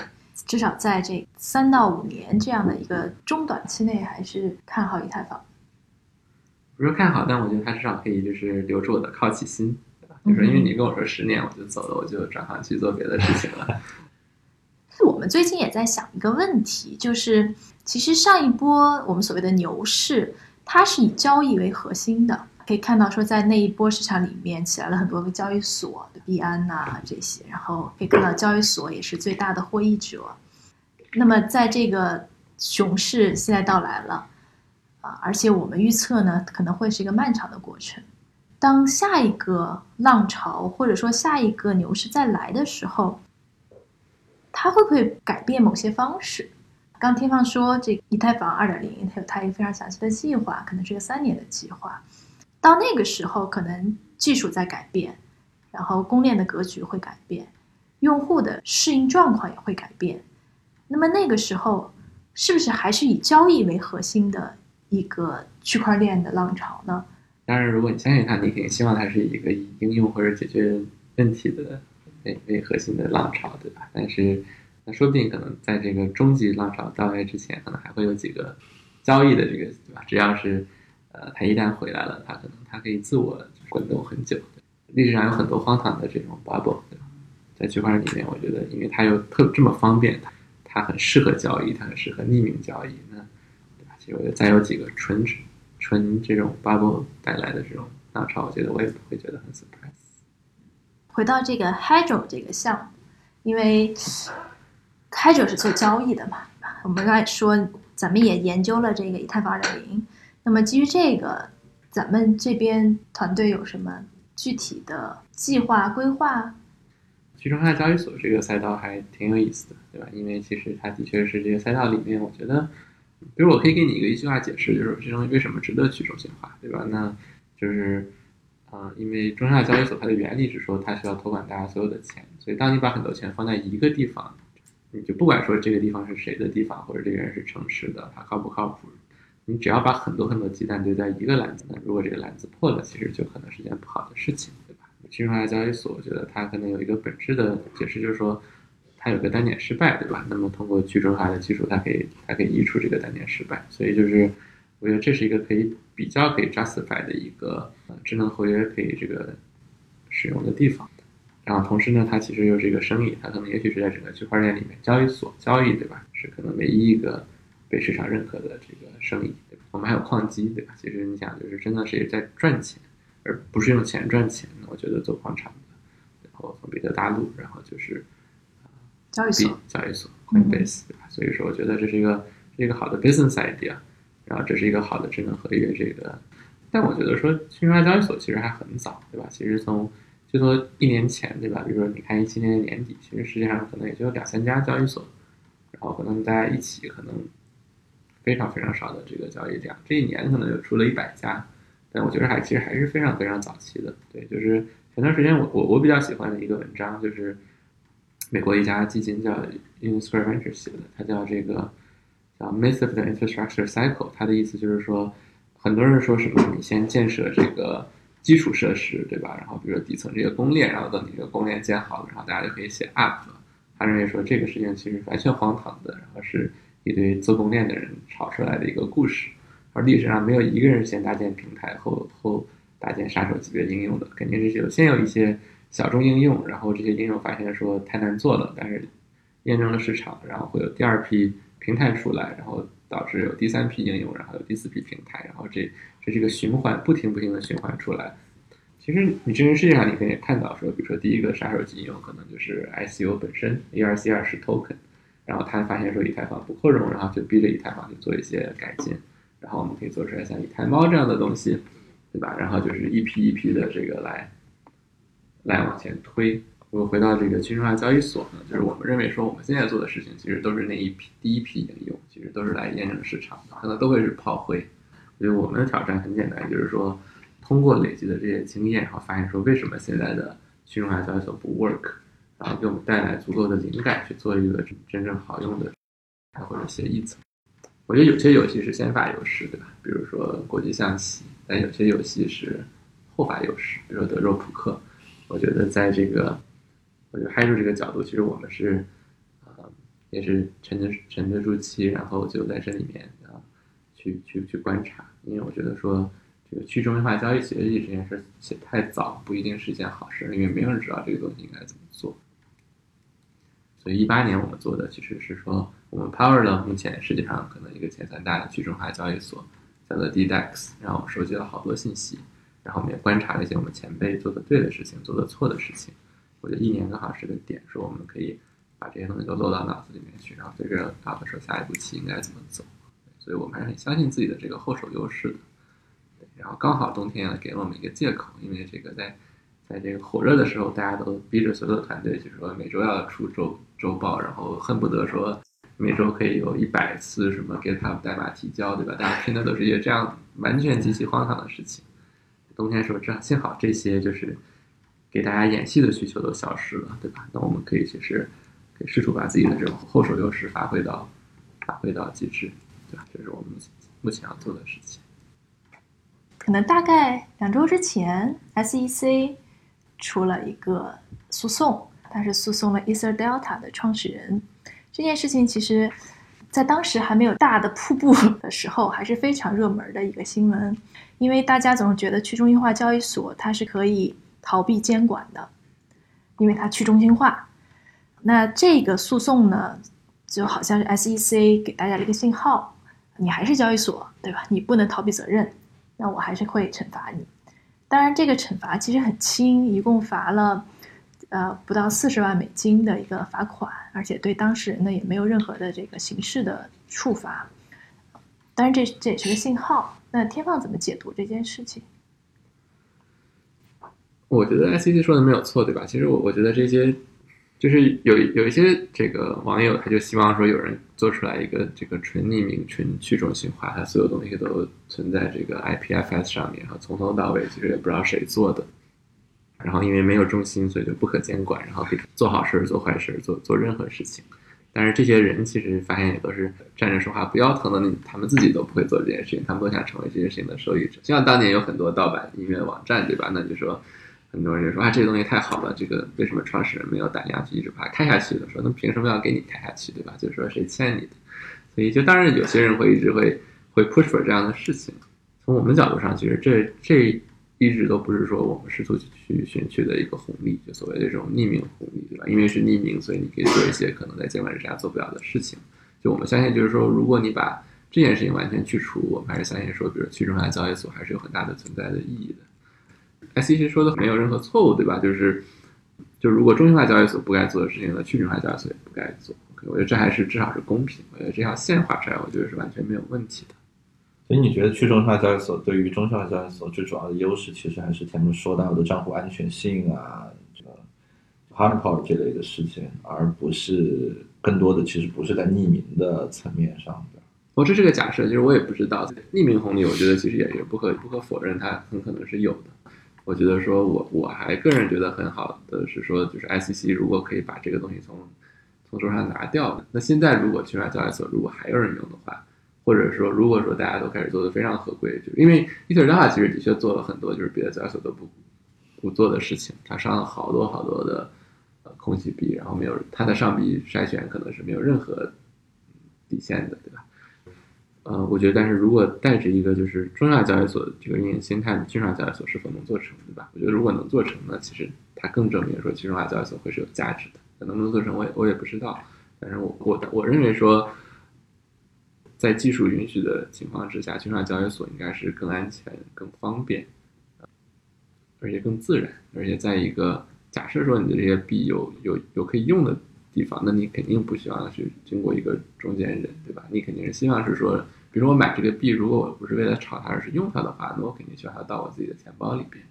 [SPEAKER 1] 至少在这三到五年这样的一个中短期内，还是看好以太坊。
[SPEAKER 2] 不是看好，但我觉得它至少可以就是留住我的好奇心，对吧？就是因为你跟我说十年我就走了，我就转行去做别的事情了。
[SPEAKER 1] 我们最近也在想一个问题，就是其实上一波我们所谓的牛市，它是以交易为核心的。可以看到说，在那一波市场里面起来了很多个交易所的币安呐、这些，然后可以看到交易所也是最大的获益者。那么在这个熊市现在到来了啊，而且我们预测呢可能会是一个漫长的过程。当下一个浪潮或者说下一个牛市再来的时候，它会不会改变某些方式？刚天放说这个以太坊二点零，它有它一个非常详细的计划，可能是个三年的计划。到那个时候，可能技术在改变，然后公链的格局会改变，用户的适应状况也会改变。那么那个时候，是不是还是以交易为核心的一个区块链的浪潮呢？
[SPEAKER 2] 当然，如果你相信它，你肯定希望它是一个以应用或者解决问题的为为核心的浪潮，对吧？但是，那说不定可能在这个终极浪潮到来之前，可能还会有几个交易的这个，对吧？只要是呃，它一旦回来了，它可能它可以自我滚动很久。历史上有很多荒唐的这种 bubble，对吧？在区块链里面，我觉得因为它又特这么方便，它它很适合交易，它很适合匿名交易，那对吧？其实我觉得再有几个纯纯这种 bubble 带来的这种浪潮，我觉得我也不会觉得很 surprise。
[SPEAKER 1] 回到这个 Hydro 这个项目，因为 Hydro 是做交易的嘛，我们刚才说咱们也研究了这个以太坊二点零，那么基于这个，咱们这边团队有什么具体的计划规划？
[SPEAKER 2] 去中心化交易所这个赛道还挺有意思的，对吧？因为其实它的确是这个赛道里面，我觉得，比如我可以给你一个一句话解释，就是这东西为什么值得去中心化，对吧？那就是，啊、因为中下交易所它的原理是说它需要托管大家所有的钱，所以当你把很多钱放在一个地方，你就不管说这个地方是谁的地方，或者这个人是诚实的，他靠不靠谱，你只要把很多很多鸡蛋堆在一个篮子，那如果这个篮子破了，其实就可能是件不好的事情，对吧？去中心化交易所，我觉得它可能有一个本质的解释，就是说它有个单点失败，对吧？那么通过去中心化的技术，它可以它可以移除这个单点失败，所以就是我觉得这是一个可以比较可以 justify 的一个呃智能合约可以这个使用的地方。然后同时呢，它其实又是一个生意，它可能也许是在整个区块链里面交易所交易，对吧？是可能唯一一个被市场认可的这个生意，对吧？我们还有矿机，对吧？其实你想，就是真的是在赚钱，而不是用钱赚钱。我觉得做矿场的，然后从彼得大陆，然后就是币
[SPEAKER 1] 交易所，
[SPEAKER 2] 交易所 Coinbase，对吧？所以说，我觉得这是一个是一个好的 business idea，然后这是一个好的智能合约这个。但我觉得说去中化交易所其实还很早，对吧？其实从最多一年前，对吧？比如说你看一七年的年底，其实世界上可能也就两三家交易所，然后可能大家一起可能非常非常少的这个交易量，这一年可能就出了一百家，但我觉得还其实还是非常非常早期的。对，就是前段时间我我我比较喜欢的一个文章，就是美国一家基金叫 In Square Ventures 写的，它叫这个叫 Myth of the Infrastructure Cycle，它的意思就是说，很多人说什么你先建设这个基础设施，对吧？然后比如说底层这个公链，然后等你这个公链建好了，然后大家就可以写 App 了。他认为说这个事情其实完全荒唐的，然后是一堆做供链的人炒出来的一个故事，而历史上没有一个人先搭建平台后后搭建杀手级别应用的，肯定是有先有一些小众应用，然后这些应用发现说太难做了，但是验证了市场，然后会有第二批平台出来，然后导致有第三批应用，然后有第四批平台，然后这这是一个循环，不停不停的循环出来。其实你真实世界上你可以看到说，比如说第一个杀手级应用可能就是 ICO 本身，ERC 是 token，然后他发现说以太坊不扩容，然后就逼着以太坊去做一些改进，然后我们可以做出来像以太猫这样的东西，对吧？然后就是一批一批的这个来来往前推。如果回到这个去中心化交易所呢，就是我们认为说我们现在做的事情，其实都是那一批第一批应用，其实都是来验证市场的，可能都会是炮灰。所以我们的挑战很简单，就是说通过累积的这些经验，然后发现说为什么现在的去中心化交易所不 work，然后给我们带来足够的灵感去做一个真正好用的或者协议层。我觉得有些游戏是先发优势，对吧？比如说国际象棋，但有些游戏是后发优势，比如说德州扑克。我觉得在这个，我觉得嗨住这个角度，其实我们是，呃，也是沉得沉得住气，然后就在这里面啊，去去去观察，因为我觉得说这个去中心化交易协议这件事写太早，不一定是一件好事，因为没有人知道这个东西应该怎么做。所以一八年我们做的其实是说，我们 power 了目前世界上可能一个前三大的去中心化交易所，叫做 DDEX，然后我们收集了好多信息，然后我们也观察了一些我们前辈做的对的事情，做的错的事情。我觉得一年刚好是个点，说我们可以把这些东西都落到脑子里面去，然后对着脑子说下一步棋应该怎么走。所以我们还是很相信自己的这个后手优势的。对，然后刚好冬天呢给了我们一个借口，因为这个在在这个火热的时候，大家都逼着所有的团队，就是说每周要出周周报，然后恨不得说每周可以有一百次什么 GitHub 代码提交，对吧？大家拼的都是一些这样完全极其荒唐的事情。冬天时候，这幸好这些就是给大家演戏的需求都消失了，对吧？那我们可以其实可以试图把自己的这种后手优势发挥到发挥到极致，对吧？这是我们目前要做的事情。
[SPEAKER 1] 可能大概两周之前，SEC 出了一个诉讼，它是诉讼了 Ether Delta 的创始人。这件事情其实，在当时还没有大的瀑布的时候，还是非常热门的一个新闻。因为大家总是觉得去中心化交易所它是可以逃避监管的，因为它去中心化。那这个诉讼呢，就好像是 SEC 给大家的一个信号：你还是交易所，对吧？你不能逃避责任，那我还是会惩罚你。当然，这个惩罚其实很轻，一共罚了呃不到四十万美金的一个罚款，而且对当事人呢也没有任何的这个刑事的处罚。当然，这这也是个信号。那天放怎么解读这件事情？
[SPEAKER 2] 我觉得 SEC 说的没有错，对吧？其实我我觉得这些就是有有一些这个网友，他就希望说有人做出来一个这个纯匿名、纯去中心化，它所有东西都存在这个 IPFS 上面，然后从头到尾其实也不知道谁做的。然后因为没有中心，所以就不可监管，然后可以做好事、做坏事、做做任何事情。但是这些人其实发现也都是站着说话不腰疼的，那他们自己都不会做这件事情，他们都想成为这件事情的受益者。就像当年有很多盗版音乐网站，对吧？那就说很多人就说啊，这个东西太好了，这个为什么创始人没有胆量去一直把它开下去？说那凭什么要给你开下去，对吧？就是说谁欠你的？所以就当然有些人会一直会会 push for 这样的事情。从我们角度上，其实这这。一直都不是说我们试图去寻取的一个红利，就所谓的这种匿名红利，对吧？因为是匿名，所以你可以做一些可能在监管之下做不了的事情。就我们相信，就是说，如果你把这件事情完全去除，我们还是相信说，比如去中心化交易所还是有很大的存在的意义的。SEC 说的没有任何错误，对吧？就是，就如果中心化交易所不该做的事情，那去中心化交易所也不该做。我觉得这还是至少是公平。我觉得这条线画出来，我觉得是完全没有问题的。
[SPEAKER 3] 所以你觉得去中心化交易所对于中心化交易所最主要的优势，其实还是前面说到的账户安全性啊，这个 hard part 这类的事情，而不是更多的其实不是在匿名的层面上的。
[SPEAKER 2] 我这是个假设，就是我也不知道匿名红利，我觉得其实也也不可不可否认，它很可能是有的。我觉得说我我还个人觉得很好的是说，就是 I C C 如果可以把这个东西从从桌上拿掉，那现在如果去中心化交易所如果还有人用的话。或者说，如果说大家都开始做的非常合规，就因为 Ether 的话，其实的确做了很多就是别的交易所都不不做的事情。它上了好多好多的呃空气币，然后没有它的上币筛选可能是没有任何底线的，对吧？呃，我觉得，但是如果带着一个就是中亚交易所这个运营心态，去中交易所是否能做成，对吧？我觉得如果能做成呢，其实它更证明说去中央交易所会是有价值的。能不能做成，我也我也不知道。但是我我我认为说。在技术允许的情况之下，去上交易所应该是更安全、更方便，而且更自然。而且在一个假设说你的这些币有有有可以用的地方，那你肯定不希望去经过一个中间人，对吧？你肯定是希望是说，比如说我买这个币，如果我不是为了炒它，而是用它的话，那我肯定需要它到我自己的钱包里边。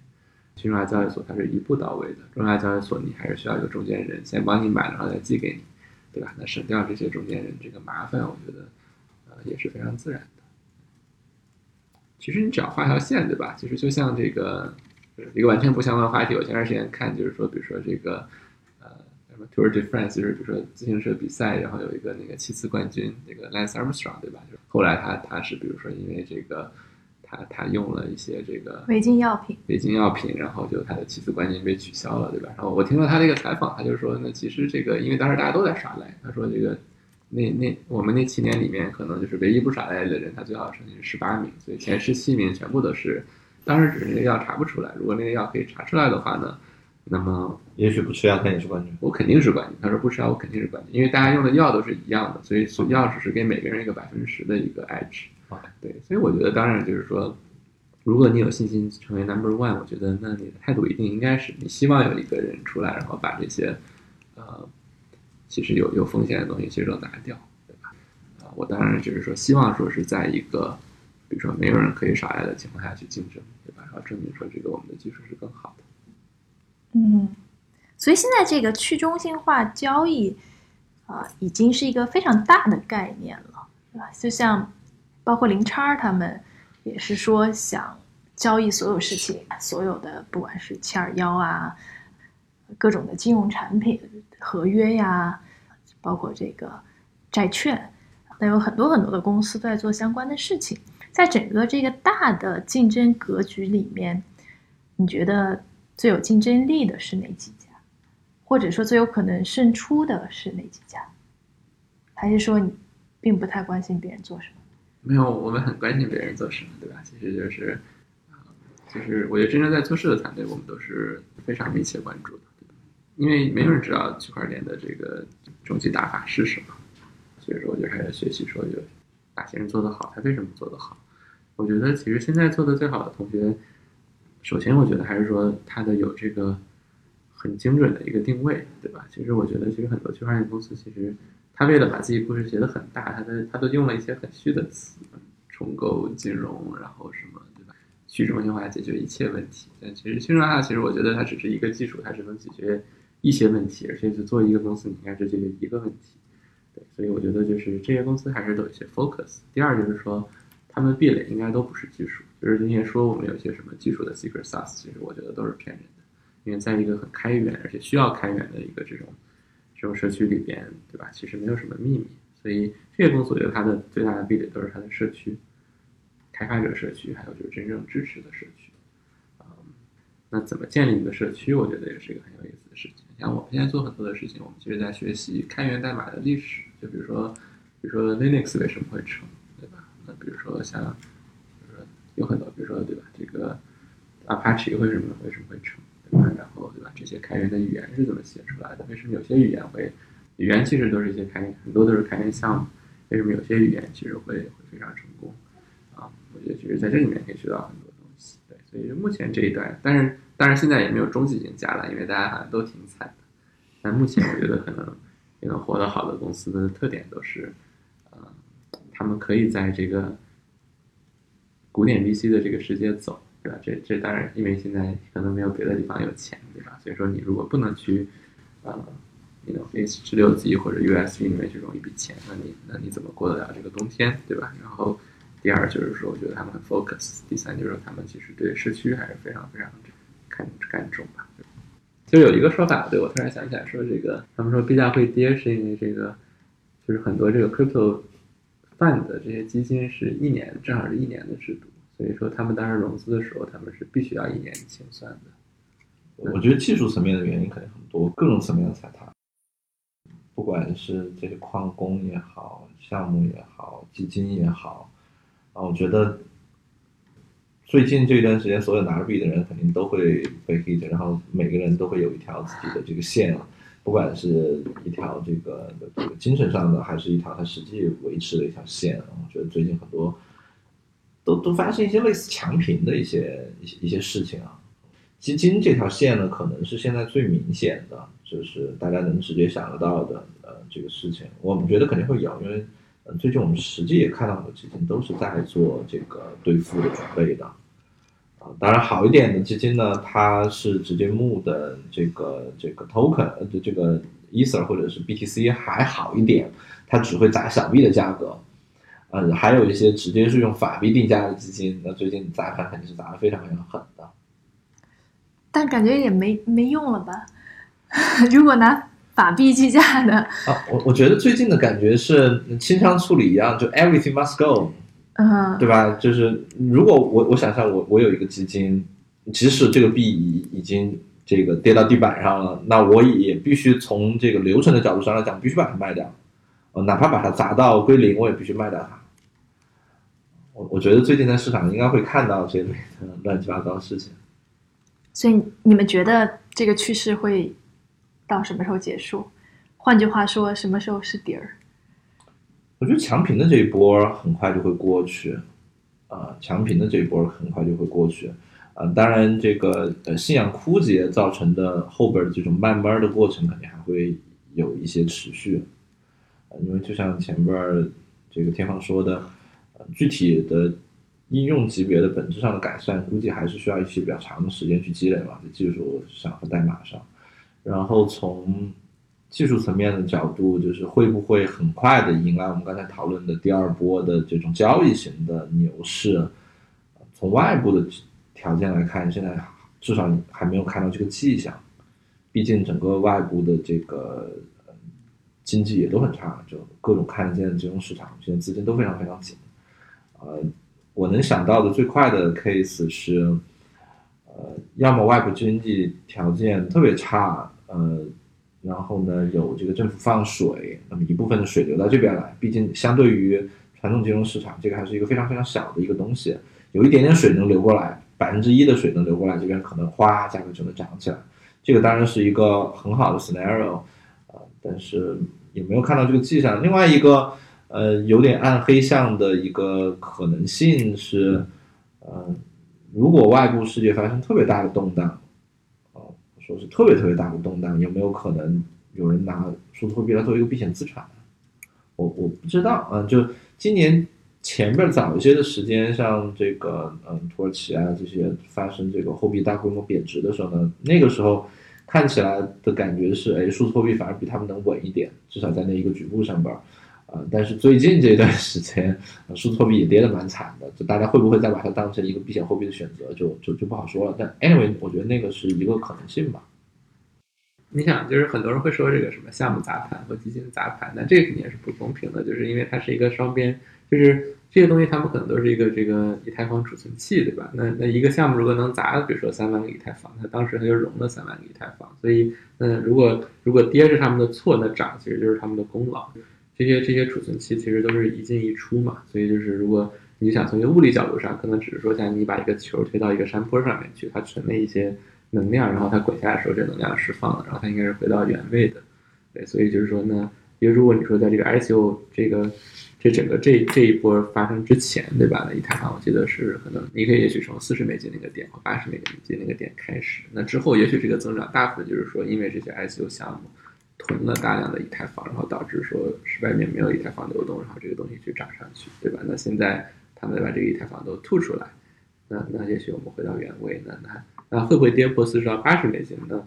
[SPEAKER 2] 去中交易所它是一步到位的，中央交易所你还是需要一个中间人先帮你买，然后再寄给你，对吧？那省掉这些中间人这个麻烦，我觉得呃。也是非常自然的。其实你只要画条线，对吧？其实就像这个一个完全不相关的话题。我前段时间看，就是说，比如说这个 Tour de France，就是比如说自行车比赛，然后有一个那个七次冠军，那个 Lance Armstrong，对吧？就是后来他他是比如说因为这个他他用了一些这个
[SPEAKER 1] 违禁药品，
[SPEAKER 2] 违禁药品，然后就他的七次冠军被取消了，对吧？然后我听了他这个采访，他就说，那其实这个因为当时大家都在耍赖，他说这个。那那我们那七年里面，可能就是唯一不耍赖的人，他最好成绩是十八名，所以前十七名全部都是，当时只是那个药查不出来。如果那个药可以查出来的话呢，那么
[SPEAKER 3] 也许不吃药他也是冠军。
[SPEAKER 2] 我肯定是冠军。他说不吃药我肯定是冠军，因为大家用的药都是一样的，所以药只是给每个人一个百分之十的一个 edge。对，所以我觉得当然就是说，如果你有信心成为 number one，我觉得那你的态度一定应该是你希望有一个人出来，然后把这些呃其实有有风险的东西其实都拿掉，对吧？啊、我当然就是说希望说是在一个比如说没有人可以少来的情况下去竞争，对吧？然后证明说这个我们的技术是更好的。
[SPEAKER 1] 嗯，所以现在这个去中心化交易啊、已经是一个非常大的概念了，对吧？就像包括零叉他们也是说想交易所有事情，所有的不管是七二幺啊，各种的金融产品、合约呀，包括这个债券，那有很多很多的公司在做相关的事情。在整个这个大的竞争格局里面，你觉得最有竞争力的是哪几家？或者说最有可能胜出的是哪几家？还是说你并不太关心别人做什么？
[SPEAKER 2] 没有，我们很关心别人做什么，对吧？其实就是，啊就是我觉得真正在做事的团队，我们都是非常密切关注的，因为没有人知道区块链的这个终极打法是什么，所以说我就开始学习说有哪些人做得好，他为什么做得好。我觉得其实现在做的最好的同学，首先我觉得还是说他的有这个很精准的一个定位，对吧？其实我觉得其实很多区块链公司其实他为了把自己故事写得很大，他的他都用了一些很虚的词，重构金融，然后什么，对吧？去中心化解决一切问题。但其实去中心化，其实我觉得它只是一个技术，它只能解决一些问题，而且是做一个公司，你应该只解决一个问题。对，所以我觉得就是这些公司还是都有一些 focus。第二就是说，他们壁垒应该都不是技术，就是那些说我们有些什么技术的 secret sauce，其实我觉得都是骗人的。因为在一个很开源而且需要开源的一个这种这种社区里边，对吧？其实没有什么秘密，所以这些公司我觉得它的最大的壁垒都是它的社区、开发者社区，还有就是真正支持的社区。嗯，那怎么建立一个社区，我觉得也是一个很有意思的事情。像我们现在做很多的事情，我们其实在学习开源代码的历史，就比如说，比如说 Linux 为什么会成，对吧？那比如说像，有很多，比如说对吧？这个 Apache 为什么为什么会成？对吧？然后对吧？这些开源的语言是怎么写出来的？为什么有些语言会？语言其实都是一些开源，很多都是开源项目。为什么有些语言其实会会非常成功？啊，我觉得其实在这里面可以学到很多东西。对，所以目前这一段，但是当然现在也没有终极赢家了，因为大家好像都挺惨的。但目前我觉得可能也能活得好的公司的特点都是，呃，他们可以在这个古典 VC 的这个世界走。对吧？这这当然，因为现在可能没有别的地方有钱，对吧？所以说你如果不能去，呃，那种 H 十六 G 或者 USB 里面去融一笔钱，那你那你怎么过得了这个冬天，对吧？然后第二就是说，我觉得他们很 focus，第三就是说他们其实对社区还是非常非常看看重吧。就有一个说法，对我突然想起来说，这个他们说币价会跌是因为这个，就是很多这个 crypto fund 的这些基金是一年正好是一年的制度。所以说，他们当时融资的时候，他们是必须要一年清算的。
[SPEAKER 3] 我觉得技术层面的原因肯定很多，各种层面的踩踏，不管是这些矿工也好，项目也好，基金也好，啊，我觉得最近这一段时间，所有拿着币的人肯定都会被 hit，然后每个人都会有一条自己的这个线，不管是一条这个这个精神上的，还是一条他实际维持的一条线。我觉得最近很多。都发生一些类似强平的一些一些一些事情啊，基金这条线呢，可能是现在最明显的，就是大家能直接想得到的呃这个事情。我们觉得肯定会有，因为呃最近我们实际也看到很多基金都是在做这个兑付的准备的啊。当然好一点的基金呢，它是直接募的这个这个 token 呃这个 ether 或者是 BTC 还好一点，它只会砸小币的价格。嗯，还有一些直接是用法币定价的基金，那最近砸盘肯定是砸的非常非常狠的。
[SPEAKER 1] 但感觉也没没用了吧？如果拿法币计价的
[SPEAKER 3] 啊，我我觉得最近的感觉是清仓处理一样，就 everything must go，
[SPEAKER 1] 嗯，
[SPEAKER 3] 对吧？就是如果我我想象我我有一个基金，即使这个币已已经这个跌到地板上了，那我也必须从这个流程的角度上来讲，必须把它卖掉。呃，哪怕把它砸到归零，我也必须卖掉它。我我觉得最近在市场应该会看到这类的乱七八糟的事情。
[SPEAKER 1] 所以你们觉得这个趋势会到什么时候结束？换句话说，什么时候是底儿？
[SPEAKER 3] 我觉得强平的这一波很快就会过去，呃强平的这一波很快就会过去。呃，当然这个呃信仰枯竭造成的后边的这种慢慢的过程肯定还会有一些持续。呃，因为就像前边儿这个天放说的，呃，具体的应用级别的本质上的改善，估计还是需要一些比较长的时间去积累嘛，在技术上和代码上。然后从技术层面的角度，就是会不会很快的迎来我们刚才讨论的第二波的这种交易型的牛市？从外部的条件来看，现在至少还没有看到这个迹象。毕竟整个外部的这个经济也都很差，就各种看得见的金融市场，现在资金都非常非常紧。呃，我能想到的最快的 case 是，呃，要么外部经济条件特别差，呃，然后呢有这个政府放水，那么一部分的水流到这边来，毕竟相对于传统金融市场，这个还是一个非常非常小的一个东西，有一点点水能流过来，百分之一的水能流过来，这边可能哗价格就能涨起来，这个当然是一个很好的 scenario，呃，但是也没有看到这个迹象。另外一个。呃，有点暗黑向的一个可能性是，呃，如果外部世界发生特别大的动荡，哦，说是特别特别大的动荡，有没有可能有人拿数字货币来做一个避险资产？我我不知道，嗯，就今年前边早一些的时间，像这个嗯土耳其啊这些发生这个货币大规模贬值的时候呢，那个时候看起来的感觉是，哎，数字货币反而比他们能稳一点，至少在那一个局部上边。呃，但是最近这段时间，数字货币也跌得蛮惨的，就大家会不会再把它当成一个避险货币的选择，就就就不好说了。但 anyway，我觉得那个是一个可能性吧。
[SPEAKER 2] 你想，就是很多人会说这个什么项目砸盘或基金砸盘，那这个肯定也是不公平的，就是因为它是一个双边，就是这些东西他们可能都是一个这个以太坊储存器，对吧？那那一个项目如果能砸，比如说三万个以太坊，它当时它就融了三万个以太坊，所以那如果如果跌是他们的错，那涨其实就是他们的功劳。这些这些储存器其实都是一进一出嘛，所以就是如果你想从一个物理角度上，可能只是说像你把一个球推到一个山坡上面去，它存了一些能量，然后它滚下来的时候，这能量释放了，然后它应该是回到原位的。对，所以就是说呢，因为如果你说在这个 ICO 这个这整个这这一波发生之前，对吧？那以太坊我记得是可能你可以也许从四十美金那个点或八十美金那个点开始，那之后也许这个增长大部分就是说因为这些 ICO 项目。囤了大量的以太坊，然后导致说是外面没有以太坊流动，然后这个东西去涨上去，对吧？那现在他们把这个以太坊都吐出来，那那也许我们回到原位，那那那会不会跌破四十到八十美金呢？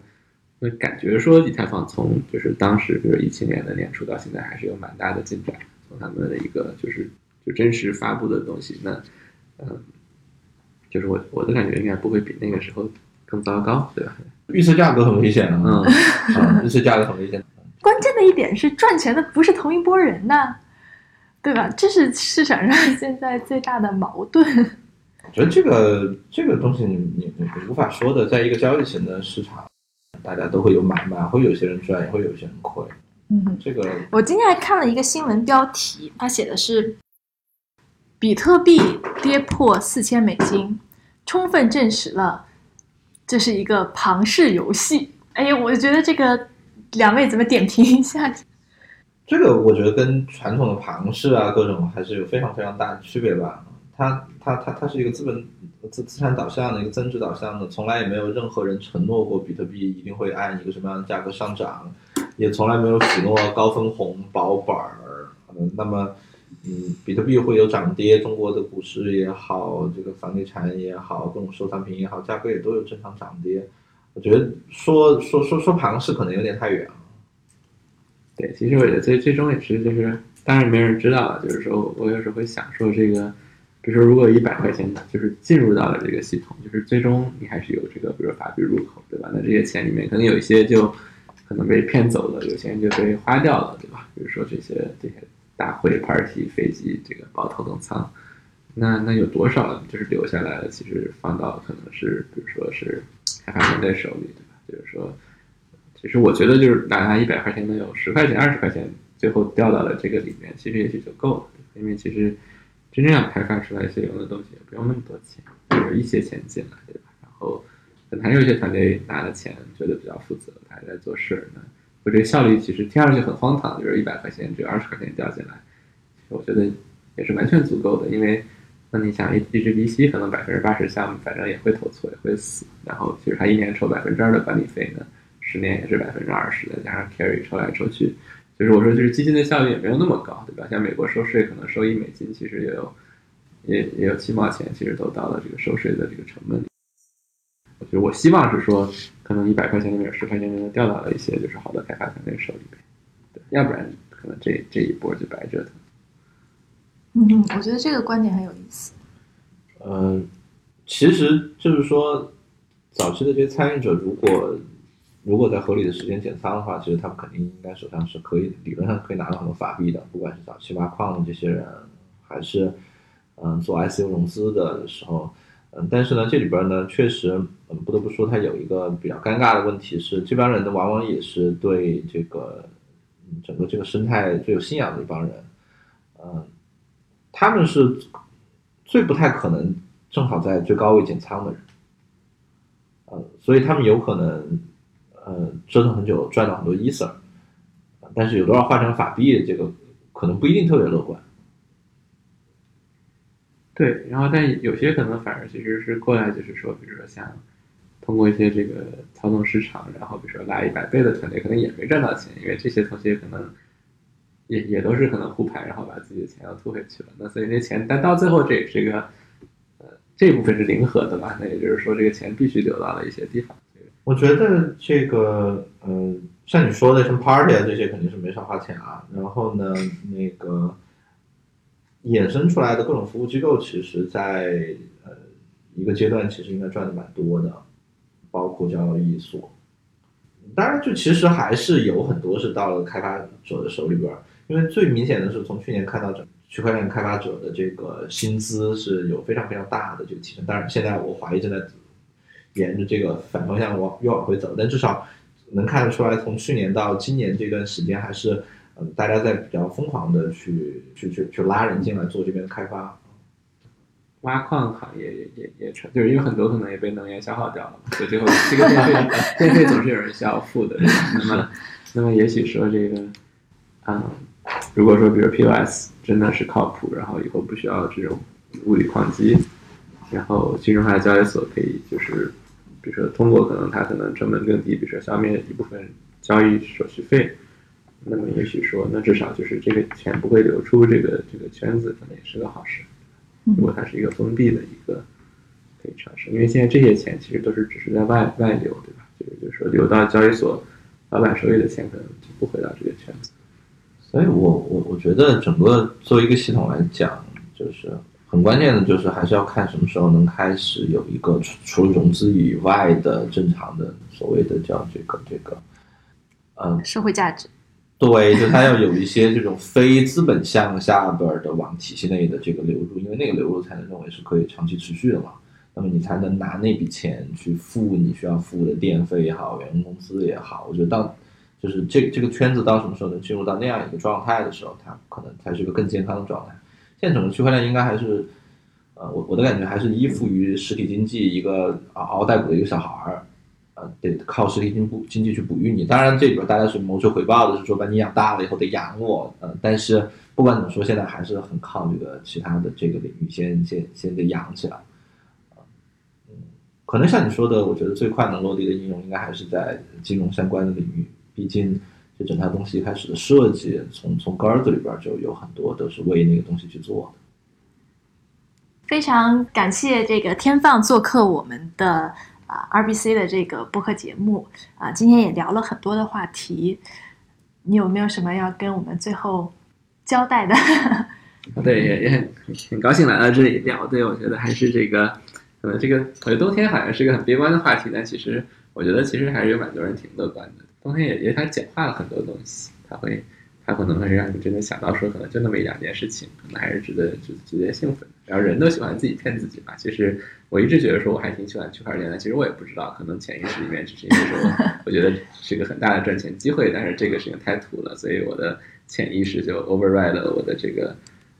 [SPEAKER 2] 那感觉说以太坊从就是当时比如一七年的年初到现在还是有蛮大的进展，从他们的一个就是就真实发布的东西，那嗯，就是我我的感觉应该不会比那个时候更糟糕，对吧？
[SPEAKER 3] 预测价格很危险啊，嗯，预测价格很危险。
[SPEAKER 1] 关键的一点是，赚钱的不是同一波人呐，对吧？这是市场上现在最大的矛盾。
[SPEAKER 3] 我觉得这个这个东西你你你无法说的，在一个交易型的市场，大家都会有买卖，会有些人赚，也会有些人亏。
[SPEAKER 1] 嗯，
[SPEAKER 3] 这个
[SPEAKER 1] 我今天还看了一个新闻标题，它写的是比特币跌破四千美金，充分证实了这是一个庞氏游戏。哎呀，我觉得这个。两位怎么点评一下？
[SPEAKER 3] 这个我觉得跟传统的庞氏啊，各种还是有非常非常大的区别吧。它它它它是一个资本资资产导向的一个增值导向的，从来也没有任何人承诺过比特币一定会按一个什么样的价格上涨，也从来没有许诺高分红保本儿。嗯，那么嗯，比特币会有涨跌，中国的股市也好，这个房地产也好，各种收藏品也好，价格也都有正常涨跌。我觉得说说说说庞氏可能有点太远了。
[SPEAKER 2] 对，其实我觉得最最终也是就是，当然没人知道了。就是说我有时候会想说，这个，比如说如果一百块钱就是进入到了这个系统，就是最终你还是有这个，比如说法币入口，对吧？那这些钱里面可能有一些就可能被骗走了，有些人就被花掉了，对吧？比如说这些这些大会、party、飞机，这个包头等舱，那那有多少就是留下来了？其实放到可能是，比如说是。开发团队手里，对吧？就是说，其实我觉得，就是哪怕一百块钱能有十块钱、二十块钱，最后掉到了这个里面，其实也许就够了。因为其实真正要开发出来一些用的东西，也不用那么多钱，就是一些钱进来，对吧？然后可能还有一些团队拿了钱，觉得比较负责，还在做事呢。我这个效率其实听上去很荒唐，就是一百块钱只有二十块钱掉进来，我觉得也是完全足够的，因为。那你想一一只 VC 可能百分之八十项目反正也会投错，也会死，然后其实他一年抽百分之二的管理费呢，十年也是百分之二十，再加上 carry 抽来抽去，就是我说就是基金的效率也没有那么高，对吧？像美国收税可能收一美金，其实也有也也有七毛钱，其实都到了这个收税的这个成本里。我觉得我希望是说，可能一百块钱里面有十块钱就能掉到了一些就是好的开发团队手里边，对，要不然可能这这一波就白折腾。
[SPEAKER 1] 嗯，我觉得这个观点很有意思。
[SPEAKER 3] 呃，其实就是说，早期的这些参与者，如果如果在合理的时间减仓的话，其实他们肯定应该手上是可以理论上可以拿到很多法币的，不管是早期挖矿的这些人，还是嗯做 ICO 融资的时候，嗯，但是呢，这里边呢，确实，嗯，不得不说，它有一个比较尴尬的问题是，这帮人呢，往往也是对这个整个这个生态最有信仰的一帮人，嗯。他们是最不太可能正好在最高位减仓的人，呃，所以他们有可能呃折腾很久赚到很多 ether，但是有多少换成法币，这个可能不一定特别乐观。
[SPEAKER 2] 对，然后但有些可能反而其实是过来就是说，比如说像通过一些这个操纵市场，然后比如说拉一百倍的团队，可能也没赚到钱，因为这些同学可能。也也都是可能护盘，然后把自己的钱要吐回去了。那所以那钱，但到最后这也是一个，呃，这部分是零和的吧？那也就是说，这个钱必须流到了一些地方。
[SPEAKER 3] 我觉得这个，嗯，像你说的，像 party 啊这些肯定是没少花钱啊。然后呢，那个衍生出来的各种服务机构，其实在呃一个阶段其实应该赚的蛮多的，包括交易所。当然，就其实还是有很多是到了开发者的手里边。因为最明显的是，从去年看到整区块链开发者的这个薪资是有非常非常大的这个提升。当然，现在我怀疑正在沿着这个反方向往又往回走，但至少能看得出来，从去年到今年这段时间，还是嗯大家在比较疯狂的去去去去拉人进来做这边的开发。
[SPEAKER 2] 挖矿行业也也也成，就是因为很多可能也被能源消耗掉了，所以最后这个电费电费总是有人需要付的。那么那么也许说这个啊。如果说，比如 POS 真的是靠谱，然后以后不需要这种物理矿机，然后去中心化交易所可以就是，比如说通过可能它可能成本更低，比如说消灭一部分交易手续费，那么也许说，那至少就是这个钱不会流出这个这个圈子，可能也是个好事。如果它是一个封闭的一个可以尝试，因为现在这些钱其实都是只是在外外流，对吧？就是就是说流到交易所老板手里的钱，可能就不回到这个圈子。
[SPEAKER 3] 所以我我我觉得整个作为一个系统来讲，就是很关键的，就是还是要看什么时候能开始有一个除除了融资以外的正常的所谓的叫这个这个，嗯，
[SPEAKER 1] 社会价值。
[SPEAKER 3] 对，就它要有一些这种非资本项下边的往体系内的这个流入，因为那个流入才能认为是可以长期持续的嘛。那么你才能拿那笔钱去付你需要付的电费也好，员工工资也好。我觉得到。就是这这个圈子到什么时候能进入到那样一个状态的时候，它可能才是一个更健康的状态。现在整个区块链应该还是，呃，我我的感觉还是依附于实体经济一个嗷嗷待哺的一个小孩儿，呃，得靠实体经济经济去哺育你。当然这里边大家是谋求回报的，是说把你养大了以后得养我，呃，但是不管怎么说，现在还是很靠这个其他的这个领域先先先得养起来。嗯，可能像你说的，我觉得最快能落地的应用应该还是在金融相关的领域。毕竟，这整套东西一开始的设计，从从根子里边就有很多都是为那个东西去做的。
[SPEAKER 1] 非常感谢这个天放做客我们的啊 RBC 的这个播客节目啊，今天也聊了很多的话题。你有没有什么要跟我们最后交代的？
[SPEAKER 2] 对，也也很很高兴来到这里聊。对，我觉得还是这个，可能这个我觉得冬天好像是一个很悲观的话题，但其实我觉得其实还是有蛮多人挺乐观的。冬天也也它简化了很多东西，它会，它可能会让你真的想到说，可能就那么一两件事情，可能还是值得值值得兴奋。然后人都喜欢自己骗自己嘛。其实我一直觉得说我还挺喜欢区块链的，其实我也不知道，可能潜意识里面只是因为说我 觉得是一个很大的赚钱机会，但是这个事情太土了，所以我的潜意识就 override 了我的这个，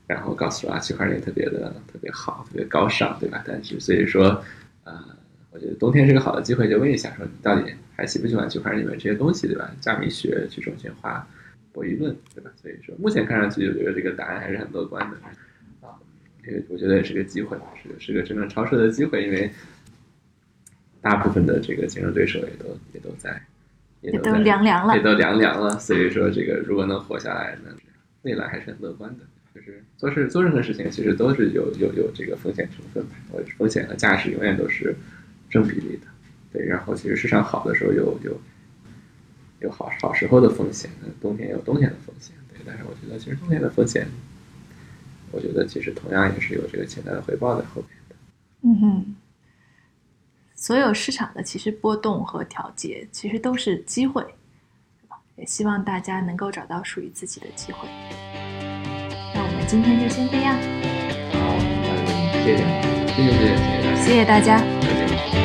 [SPEAKER 2] 然后告诉我啊，区块链特别的特别好，特别高尚，对吧？但是所以说，呃，我觉得冬天是个好的机会，就问一下说你到底。还喜不喜欢区块链里面这些东西，对吧？加密学、去中心化、博弈论，对吧？所以说，目前看上去，我觉得这个答案还是很乐观的啊。这个我觉得也是个机会，是是个真正超车的机会，因为大部分的这个竞争对手也都也都在，也
[SPEAKER 1] 也都凉凉了
[SPEAKER 2] 也。都凉凉了。所以说，这个如果能活下来，那未来还是很乐观的。就是做事做任何事情，其实都是有有有这个风险成分的，我风险和价值永远都是正比例的。对，然后其实市场好的时候有有有好好时候的风险，那冬天有冬天的风险。对，但是我觉得其实冬天的风险，我觉得其实同样也是有这个潜在的回报在后面的。
[SPEAKER 1] 嗯哼，所有市场的其实波动和调节，其实都是机会，对吧？也希望大家能够找到属于自己的机会。那我们今天就先这样，
[SPEAKER 3] 好，那谢谢。
[SPEAKER 2] 谢谢谢谢谢谢大家，
[SPEAKER 1] 谢谢大家。
[SPEAKER 2] 再见。